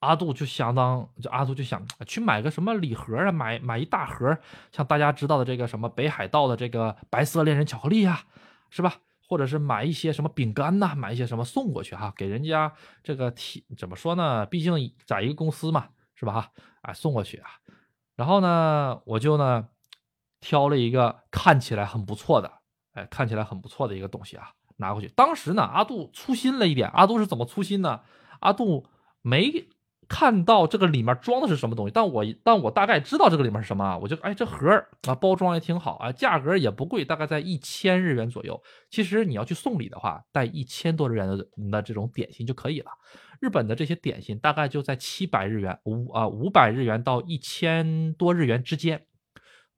S1: 阿杜就相当，就阿杜就想去买个什么礼盒啊，买买一大盒，像大家知道的这个什么北海道的这个白色恋人巧克力啊，是吧？或者是买一些什么饼干呐，买一些什么送过去哈，给人家这个体怎么说呢？毕竟在一个公司嘛，是吧？哈，啊，送过去啊。然后呢，我就呢挑了一个看起来很不错的。哎，看起来很不错的一个东西啊，拿过去。当时呢，阿杜粗心了一点。阿杜是怎么粗心呢？阿杜没看到这个里面装的是什么东西，但我但我大概知道这个里面是什么啊，我就哎这盒儿啊包装也挺好啊，价格也不贵，大概在一千日元左右。其实你要去送礼的话，带一千多日元的的这种点心就可以了。日本的这些点心大概就在七百日元五啊五百日元到一千多日元之间，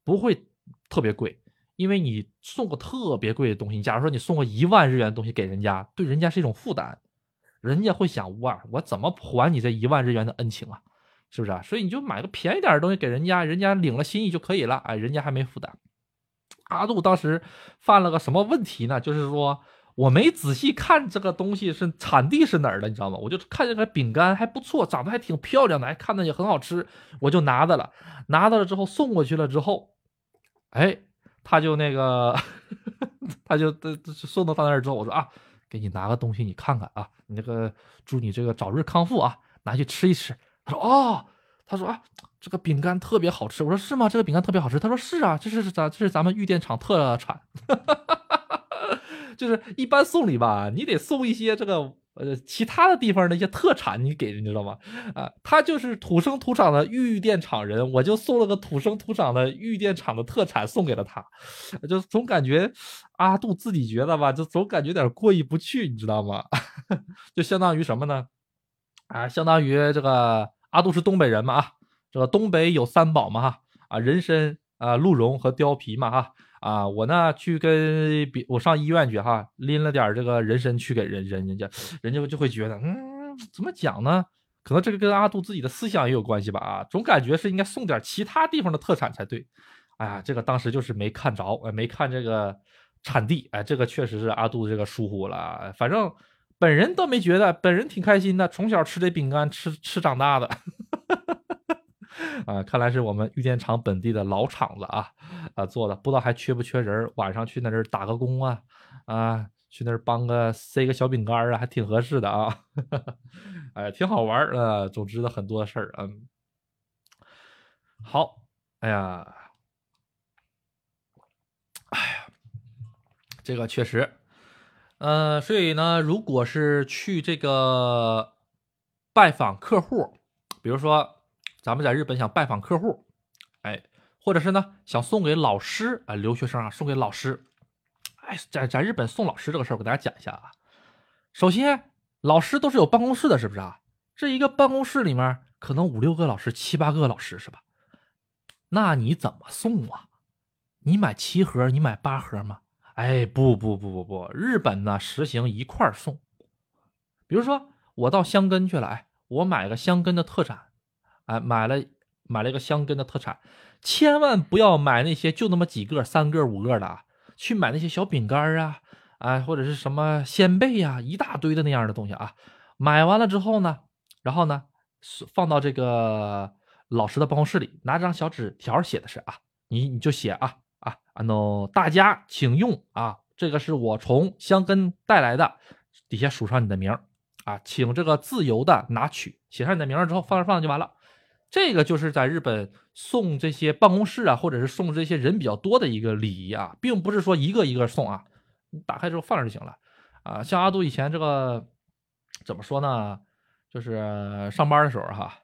S1: 不会特别贵。因为你送个特别贵的东西，假如说你送个一万日元的东西给人家，对人家是一种负担。人家会想哇，我怎么还你这一万日元的恩情啊？是不是啊？所以你就买个便宜点的东西给人家，人家领了心意就可以了。哎，人家还没负担。阿杜当时犯了个什么问题呢？就是说我没仔细看这个东西是产地是哪儿的，你知道吗？我就看这个饼干还不错，长得还挺漂亮的，还看着也很好吃，我就拿着了。拿到了之后送过去了之后，哎，他就那个，他就送到他那儿之后，我说啊。给你拿个东西，你看看啊，你那个祝你这个早日康复啊，拿去吃一吃。他说哦，他说啊，这个饼干特别好吃。我说是吗？这个饼干特别好吃。他说是啊，这是咱这是咱们玉电厂特产。就是一般送礼吧，你得送一些这个。呃，其他的地方的一些特产你给，你知道吗？啊，他就是土生土长的玉电厂人，我就送了个土生土长的玉电厂的特产送给了他，就总感觉阿杜自己觉得吧，就总感觉有点过意不去，你知道吗？就相当于什么呢？啊，相当于这个阿杜是东北人嘛啊，这个东北有三宝嘛哈啊，人参啊、鹿茸和貂皮嘛哈。啊我呢去跟别我上医院去哈，拎了点这个人参去给人人人家，人家就会觉得，嗯，怎么讲呢？可能这个跟阿杜自己的思想也有关系吧啊，总感觉是应该送点其他地方的特产才对。哎呀，这个当时就是没看着，哎，没看这个产地，哎，这个确实是阿杜这个疏忽了。反正本人倒没觉得，本人挺开心的，从小吃这饼干吃吃长大的。啊，看来是我们玉电厂本地的老厂子啊，啊做的，不知道还缺不缺人，晚上去那儿打个工啊，啊，去那儿帮个塞个小饼干啊，还挺合适的啊，哎，挺好玩儿啊，总之的很多事儿，嗯，好，哎呀，哎呀，这个确实，呃，所以呢，如果是去这个拜访客户，比如说。咱们在日本想拜访客户，哎，或者是呢想送给老师啊，留学生啊送给老师，哎，在在日本送老师这个事儿，我给大家讲一下啊。首先，老师都是有办公室的，是不是啊？这一个办公室里面可能五六个老师、七八个老师，是吧？那你怎么送啊？你买七盒，你买八盒吗？哎，不不不不不，日本呢实行一块送。比如说我到香根去了，哎，我买个香根的特产。哎，买了买了一个香根的特产，千万不要买那些就那么几个、三个、五个的啊！去买那些小饼干啊，啊，或者是什么鲜贝呀，一大堆的那样的东西啊。买完了之后呢，然后呢，放到这个老师的办公室里，拿张小纸条，写的是啊，你你就写啊啊啊，no，大家请用啊，这个是我从香根带来的，底下署上你的名啊，请这个自由的拿取，写上你的名之后，放这放就完了。这个就是在日本送这些办公室啊，或者是送这些人比较多的一个礼仪啊，并不是说一个一个送啊，你打开之后放那就行了啊。像阿杜以前这个怎么说呢？就是上班的时候哈，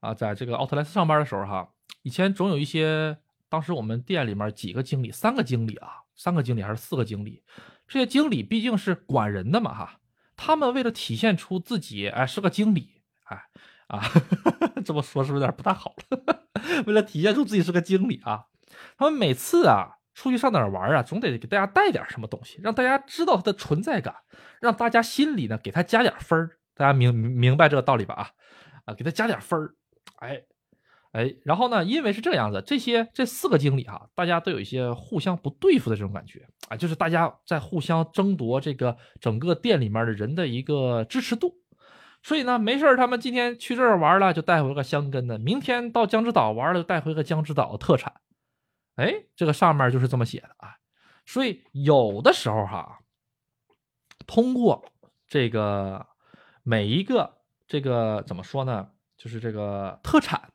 S1: 啊，在这个奥特莱斯上班的时候哈，以前总有一些，当时我们店里面几个经理，三个经理啊，三个经理还是四个经理，这些经理毕竟是管人的嘛哈，他们为了体现出自己哎是个经理哎。啊，这么说是不是有点不太好了？为了体现出自己是个经理啊，他们每次啊出去上哪儿玩啊，总得给大家带点什么东西，让大家知道他的存在感，让大家心里呢给他加点分儿。大家明明白这个道理吧？啊啊，给他加点分儿。哎哎，然后呢，因为是这样子，这些这四个经理哈，大家都有一些互相不对付的这种感觉啊，就是大家在互相争夺这个整个店里面的人的一个支持度。所以呢，没事他们今天去这儿玩了，就带回个香根的；明天到江之岛玩了，带回个江之岛特产。哎，这个上面就是这么写的啊。所以有的时候哈，通过这个每一个这个怎么说呢？就是这个特产，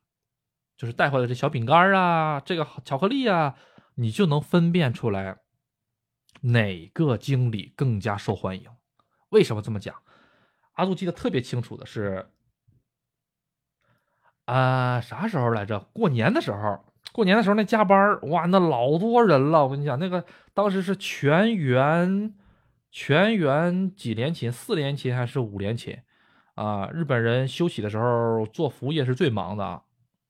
S1: 就是带回来这小饼干啊，这个巧克力啊，你就能分辨出来哪个经理更加受欢迎。为什么这么讲？阿杜记得特别清楚的是，啊，啥时候来着？过年的时候，过年的时候那加班哇，那老多人了。我跟你讲，那个当时是全员，全员几连勤，四连勤还是五连勤？啊，日本人休息的时候做服务业是最忙的啊，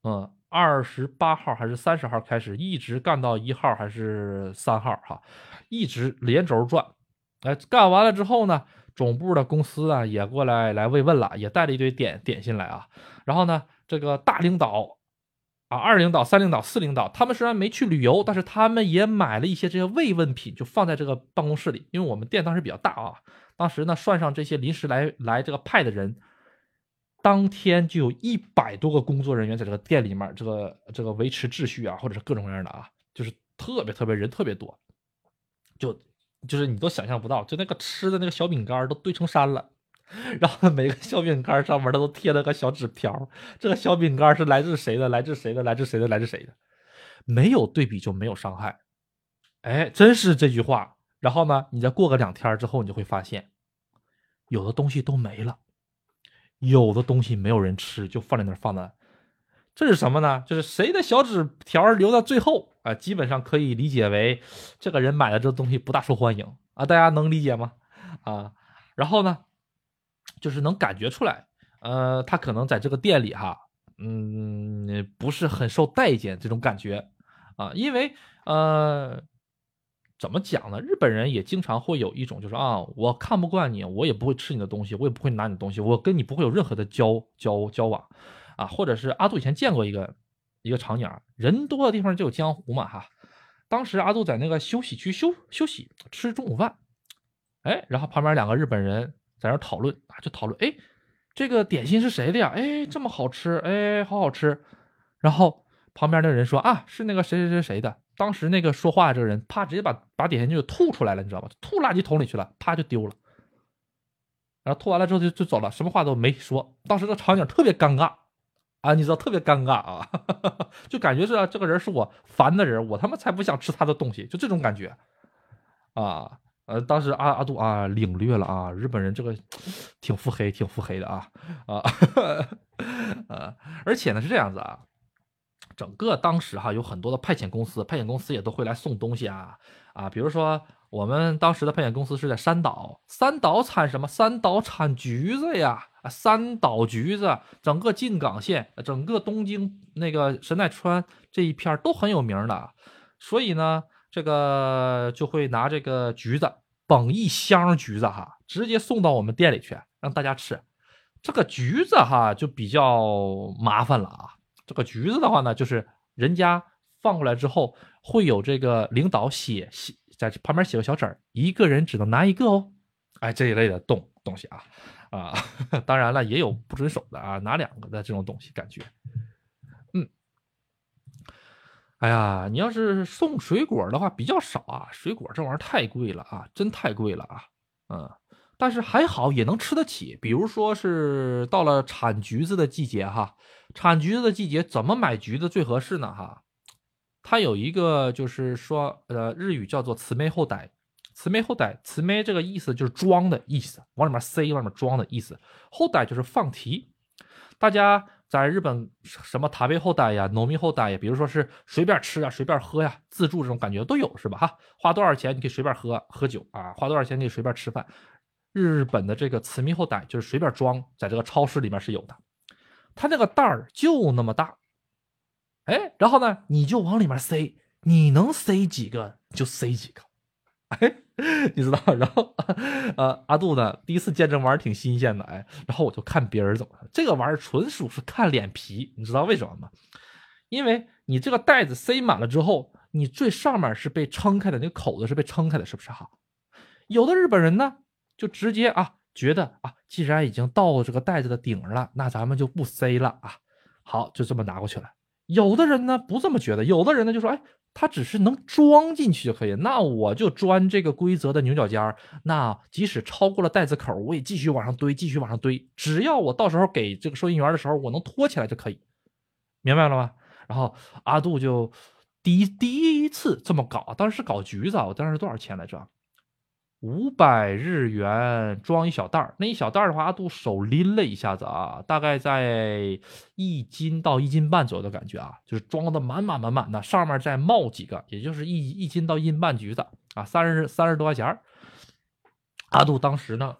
S1: 嗯，二十八号还是三十号开始，一直干到一号还是三号哈，一直连轴转。哎，干完了之后呢，总部的公司啊也过来来慰问了，也带了一堆点点心来啊。然后呢，这个大领导啊，二领导、三领导、四领导，他们虽然没去旅游，但是他们也买了一些这些慰问品，就放在这个办公室里。因为我们店当时比较大啊，当时呢，算上这些临时来来这个派的人，当天就有一百多个工作人员在这个店里面，这个这个维持秩序啊，或者是各种各样的啊，就是特别特别人特别多，就。就是你都想象不到，就那个吃的那个小饼干都堆成山了，然后每个小饼干上面它都贴了个小纸条，这个小饼干是来自谁的？来自谁的？来自谁的？来自谁的？没有对比就没有伤害，哎，真是这句话。然后呢，你再过个两天之后，你就会发现，有的东西都没了，有的东西没有人吃，就放在那儿放的。这是什么呢？就是谁的小纸条留到最后啊？基本上可以理解为，这个人买的这东西不大受欢迎啊。大家能理解吗？啊，然后呢，就是能感觉出来，呃，他可能在这个店里哈，嗯，不是很受待见这种感觉啊。因为呃，怎么讲呢？日本人也经常会有一种就是啊，我看不惯你，我也不会吃你的东西，我也不会拿你的东西，我跟你不会有任何的交交交往。啊，或者是阿杜以前见过一个一个场景，人多的地方就有江湖嘛哈。当时阿杜在那个休息区休休息吃中午饭，哎，然后旁边两个日本人在那讨论啊，就讨论，哎，这个点心是谁的呀？哎，这么好吃，哎，好好吃。然后旁边那个人说啊，是那个谁谁谁谁的。当时那个说话这个人，啪，直接把把点心就吐出来了，你知道吧？吐垃圾桶里去了，啪就丢了。然后吐完了之后就就走了，什么话都没说。当时的场景特别尴尬。啊，你知道特别尴尬啊，就感觉是这个人是我烦的人，我他妈才不想吃他的东西，就这种感觉啊。呃，当时阿阿杜啊领略了啊，日本人这个挺腹黑，挺腹黑的啊啊 呃！而且呢是这样子啊，整个当时哈有很多的派遣公司，派遣公司也都会来送东西啊啊，比如说我们当时的派遣公司是在三岛，三岛产什么？三岛产橘子呀。啊，三岛橘子，整个静冈县，整个东京那个神奈川这一片都很有名的，所以呢，这个就会拿这个橘子捧一箱橘子哈，直接送到我们店里去让大家吃。这个橘子哈就比较麻烦了啊，这个橘子的话呢，就是人家放过来之后会有这个领导写写在旁边写个小纸儿，一个人只能拿一个哦，哎这一类的东东西啊。啊，当然了，也有不遵守的啊，拿两个的这种东西，感觉，嗯，哎呀，你要是送水果的话比较少啊，水果这玩意儿太贵了啊，真太贵了啊，嗯，但是还好也能吃得起，比如说是到了产橘子的季节哈，产橘子的季节怎么买橘子最合适呢哈？它有一个就是说，呃，日语叫做慈眉后代。慈眉后代，慈眉这个意思就是装的意思，往里面塞，往里面装的意思。后代就是放题。大家在日本什么塔贝后代呀、农民后代呀，比如说是随便吃啊、随便喝呀、自助这种感觉都有是吧？哈，花多少钱你可以随便喝喝酒啊，花多少钱可以随便吃饭。日本的这个慈眉后代就是随便装，在这个超市里面是有的。它那个袋儿就那么大，哎，然后呢，你就往里面塞，你能塞几个就塞几个。哎，你知道，然后，呃，阿杜呢，第一次见这玩意儿挺新鲜的，哎，然后我就看别人怎么，这个玩意儿纯属是看脸皮，你知道为什么吗？因为你这个袋子塞满了之后，你最上面是被撑开的，那个口子是被撑开的，是不是哈？有的日本人呢，就直接啊，觉得啊，既然已经到这个袋子的顶了，那咱们就不塞了啊，好，就这么拿过去了。有的人呢不这么觉得，有的人呢就说，哎。它只是能装进去就可以，那我就钻这个规则的牛角尖儿。那即使超过了袋子口，我也继续往上堆，继续往上堆。只要我到时候给这个收银员的时候，我能拖起来就可以，明白了吗？然后阿杜就第一第一次这么搞，当时是搞橘子，我当时多少钱来着？五百日元装一小袋儿，那一小袋儿的话，阿杜手拎了一下子啊，大概在一斤到一斤半左右的感觉啊，就是装的满满满满的，上面再冒几个，也就是一一斤到一斤半橘子啊，三十三十多块钱儿。阿杜当时呢，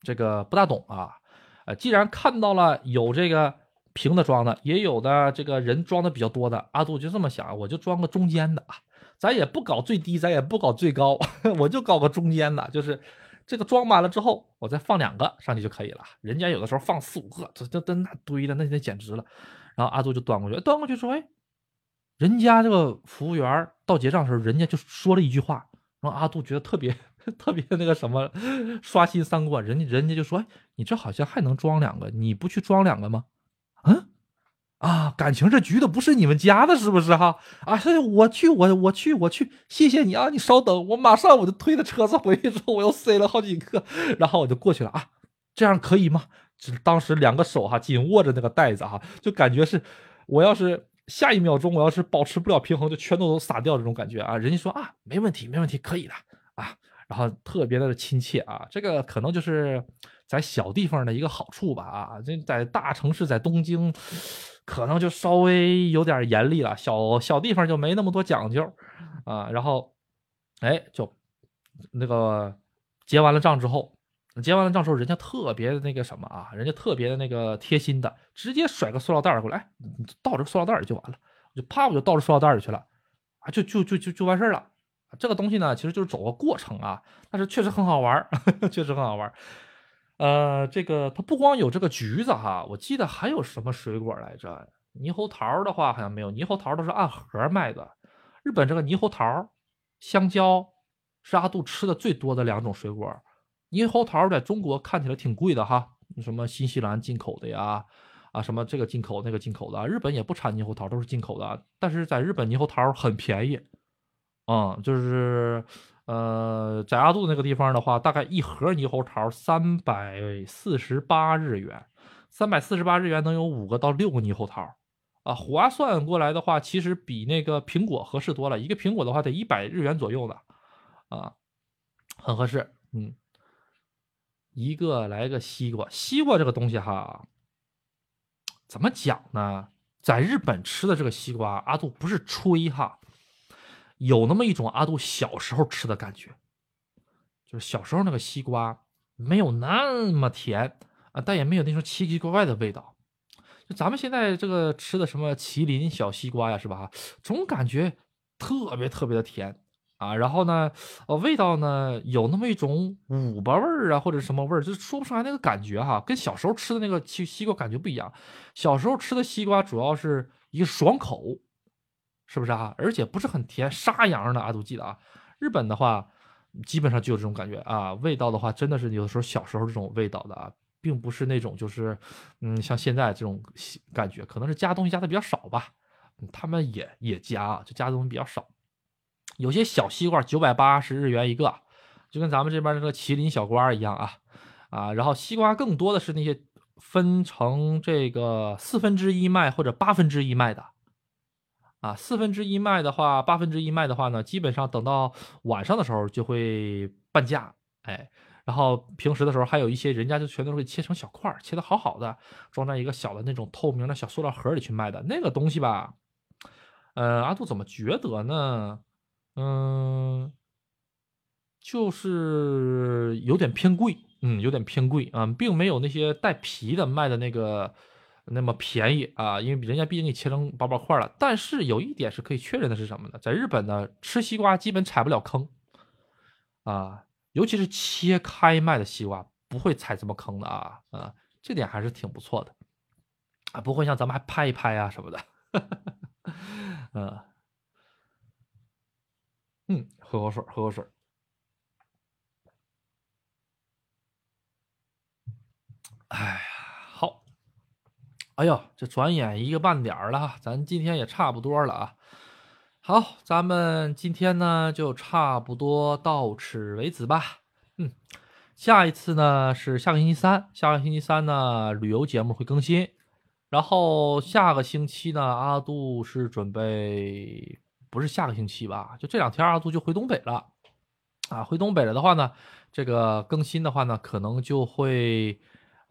S1: 这个不大懂啊，呃，既然看到了有这个平的装的，也有的这个人装的比较多的，阿杜就这么想，我就装个中间的啊。咱也不搞最低，咱也不搞最高，我就搞个中间的，就是这个装满了之后，我再放两个上去就可以了。人家有的时候放四五个，这这这那堆的，那那简直了。然后阿杜就端过去，端过去说：“哎，人家这个服务员到结账的时候，人家就说了一句话，然后阿杜觉得特别 特别那个什么，刷新三观。人家人家就说：‘哎，你这好像还能装两个，你不去装两个吗？’嗯。”啊，感情这局的不是你们家的，是不是哈？啊，所以我去，我我去，我去，谢谢你啊！你稍等，我马上我就推着车子回去之后，我又塞了好几个，然后我就过去了啊，这样可以吗？就当时两个手哈紧握着那个袋子哈，就感觉是我要是下一秒钟我要是保持不了平衡，就全都都洒掉这种感觉啊！人家说啊，没问题，没问题，可以的啊，然后特别的亲切啊，这个可能就是在小地方的一个好处吧啊，这在大城市，在东京。可能就稍微有点严厉了，小小地方就没那么多讲究，啊，然后，哎，就那个结完了账之后，结完了账之后，人家特别的那个什么啊，人家特别的那个贴心的，直接甩个塑料袋过来，你倒这个塑料袋里就完了，就啪我就倒这塑料袋里去了，啊，就就就就就完事儿了。这个东西呢，其实就是走个过程啊，但是确实很好玩 确实很好玩呃，这个它不光有这个橘子哈，我记得还有什么水果来着？猕猴桃的话好像没有，猕猴桃都是按盒卖的。日本这个猕猴桃、香蕉是阿杜吃的最多的两种水果。猕猴桃在中国看起来挺贵的哈，什么新西兰进口的呀，啊什么这个进口那个进口的，日本也不产猕猴桃，都是进口的。但是在日本猕猴桃很便宜，嗯，就是。呃，在阿杜那个地方的话，大概一盒猕猴桃三百四十八日元，三百四十八日元能有五个到六个猕猴桃，啊，划算过来的话，其实比那个苹果合适多了。一个苹果的话得一百日元左右的，啊，很合适。嗯，一个来个西瓜，西瓜这个东西哈，怎么讲呢？在日本吃的这个西瓜，阿杜不是吹哈。有那么一种阿杜小时候吃的感觉，就是小时候那个西瓜没有那么甜啊，但也没有那种奇奇怪怪的味道。就咱们现在这个吃的什么麒麟小西瓜呀，是吧？总感觉特别特别的甜啊。然后呢，呃，味道呢有那么一种五巴味儿啊，或者什么味儿，就说不上来那个感觉哈。跟小时候吃的那个西西瓜感觉不一样。小时候吃的西瓜主要是一个爽口。是不是啊？而且不是很甜，沙瓤的啊，都记得啊。日本的话，基本上就有这种感觉啊。味道的话，真的是有的时候小时候这种味道的啊，并不是那种就是，嗯，像现在这种感觉，可能是加东西加的比较少吧。他们也也加，就加的东西比较少。有些小西瓜九百八十日元一个，就跟咱们这边那个麒麟小瓜一样啊啊。然后西瓜更多的是那些分成这个四分之一卖或者八分之一卖的。啊，四分之一卖的话，八分之一卖的话呢，基本上等到晚上的时候就会半价，哎，然后平时的时候还有一些人家就全都会切成小块切的好好的，装在一个小的那种透明的小塑料盒里去卖的那个东西吧，呃，阿杜怎么觉得呢？嗯，就是有点偏贵，嗯，有点偏贵啊，并没有那些带皮的卖的那个。那么便宜啊，因为人家毕竟给切成薄薄块了。但是有一点是可以确认的是什么呢？在日本呢，吃西瓜基本踩不了坑啊，尤其是切开卖的西瓜不会踩这么坑的啊啊，这点还是挺不错的啊，不会像咱们还拍一拍啊什么的。嗯嗯，喝口水，喝口水。哎呀。哎呦，这转眼一个半点儿了，咱今天也差不多了啊。好，咱们今天呢就差不多到此为止吧。嗯，下一次呢是下个星期三，下个星期三呢旅游节目会更新。然后下个星期呢，阿杜是准备不是下个星期吧？就这两天阿杜就回东北了。啊，回东北了的话呢，这个更新的话呢，可能就会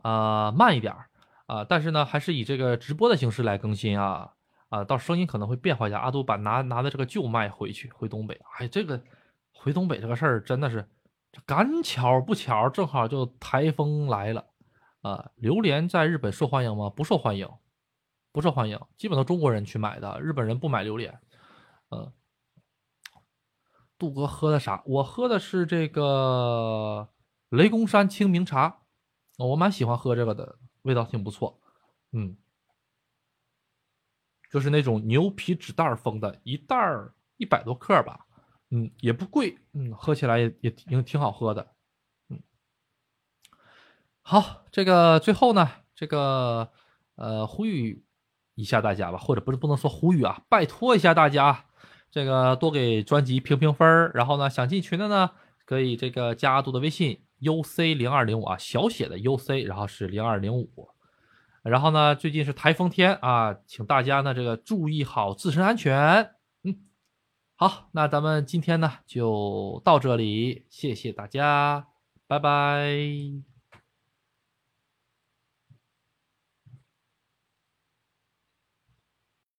S1: 啊、慢一点儿啊，但是呢，还是以这个直播的形式来更新啊啊，到声音可能会变化一下。阿杜把拿拿的这个旧麦回去回东北，哎，这个回东北这个事儿真的是赶巧不巧，正好就台风来了啊。榴莲在日本受欢迎吗？不受欢迎，不受欢迎，基本都中国人去买的，日本人不买榴莲。嗯，杜哥喝的啥？我喝的是这个雷公山清明茶，我蛮喜欢喝这个的，味道挺不错。嗯，就是那种牛皮纸袋封的，一袋儿一百多克吧，嗯，也不贵，嗯，喝起来也也挺挺好喝的。嗯，好，这个最后呢，这个呃呼吁一下大家吧，或者不是不能说呼吁啊，拜托一下大家。这个多给专辑评评分儿，然后呢，想进群的呢，可以这个加阿杜的微信 uc 零二零五啊，小写的 uc，然后是零二零五。然后呢，最近是台风天啊，请大家呢这个注意好自身安全。嗯，好，那咱们今天呢就到这里，谢谢大家，拜拜。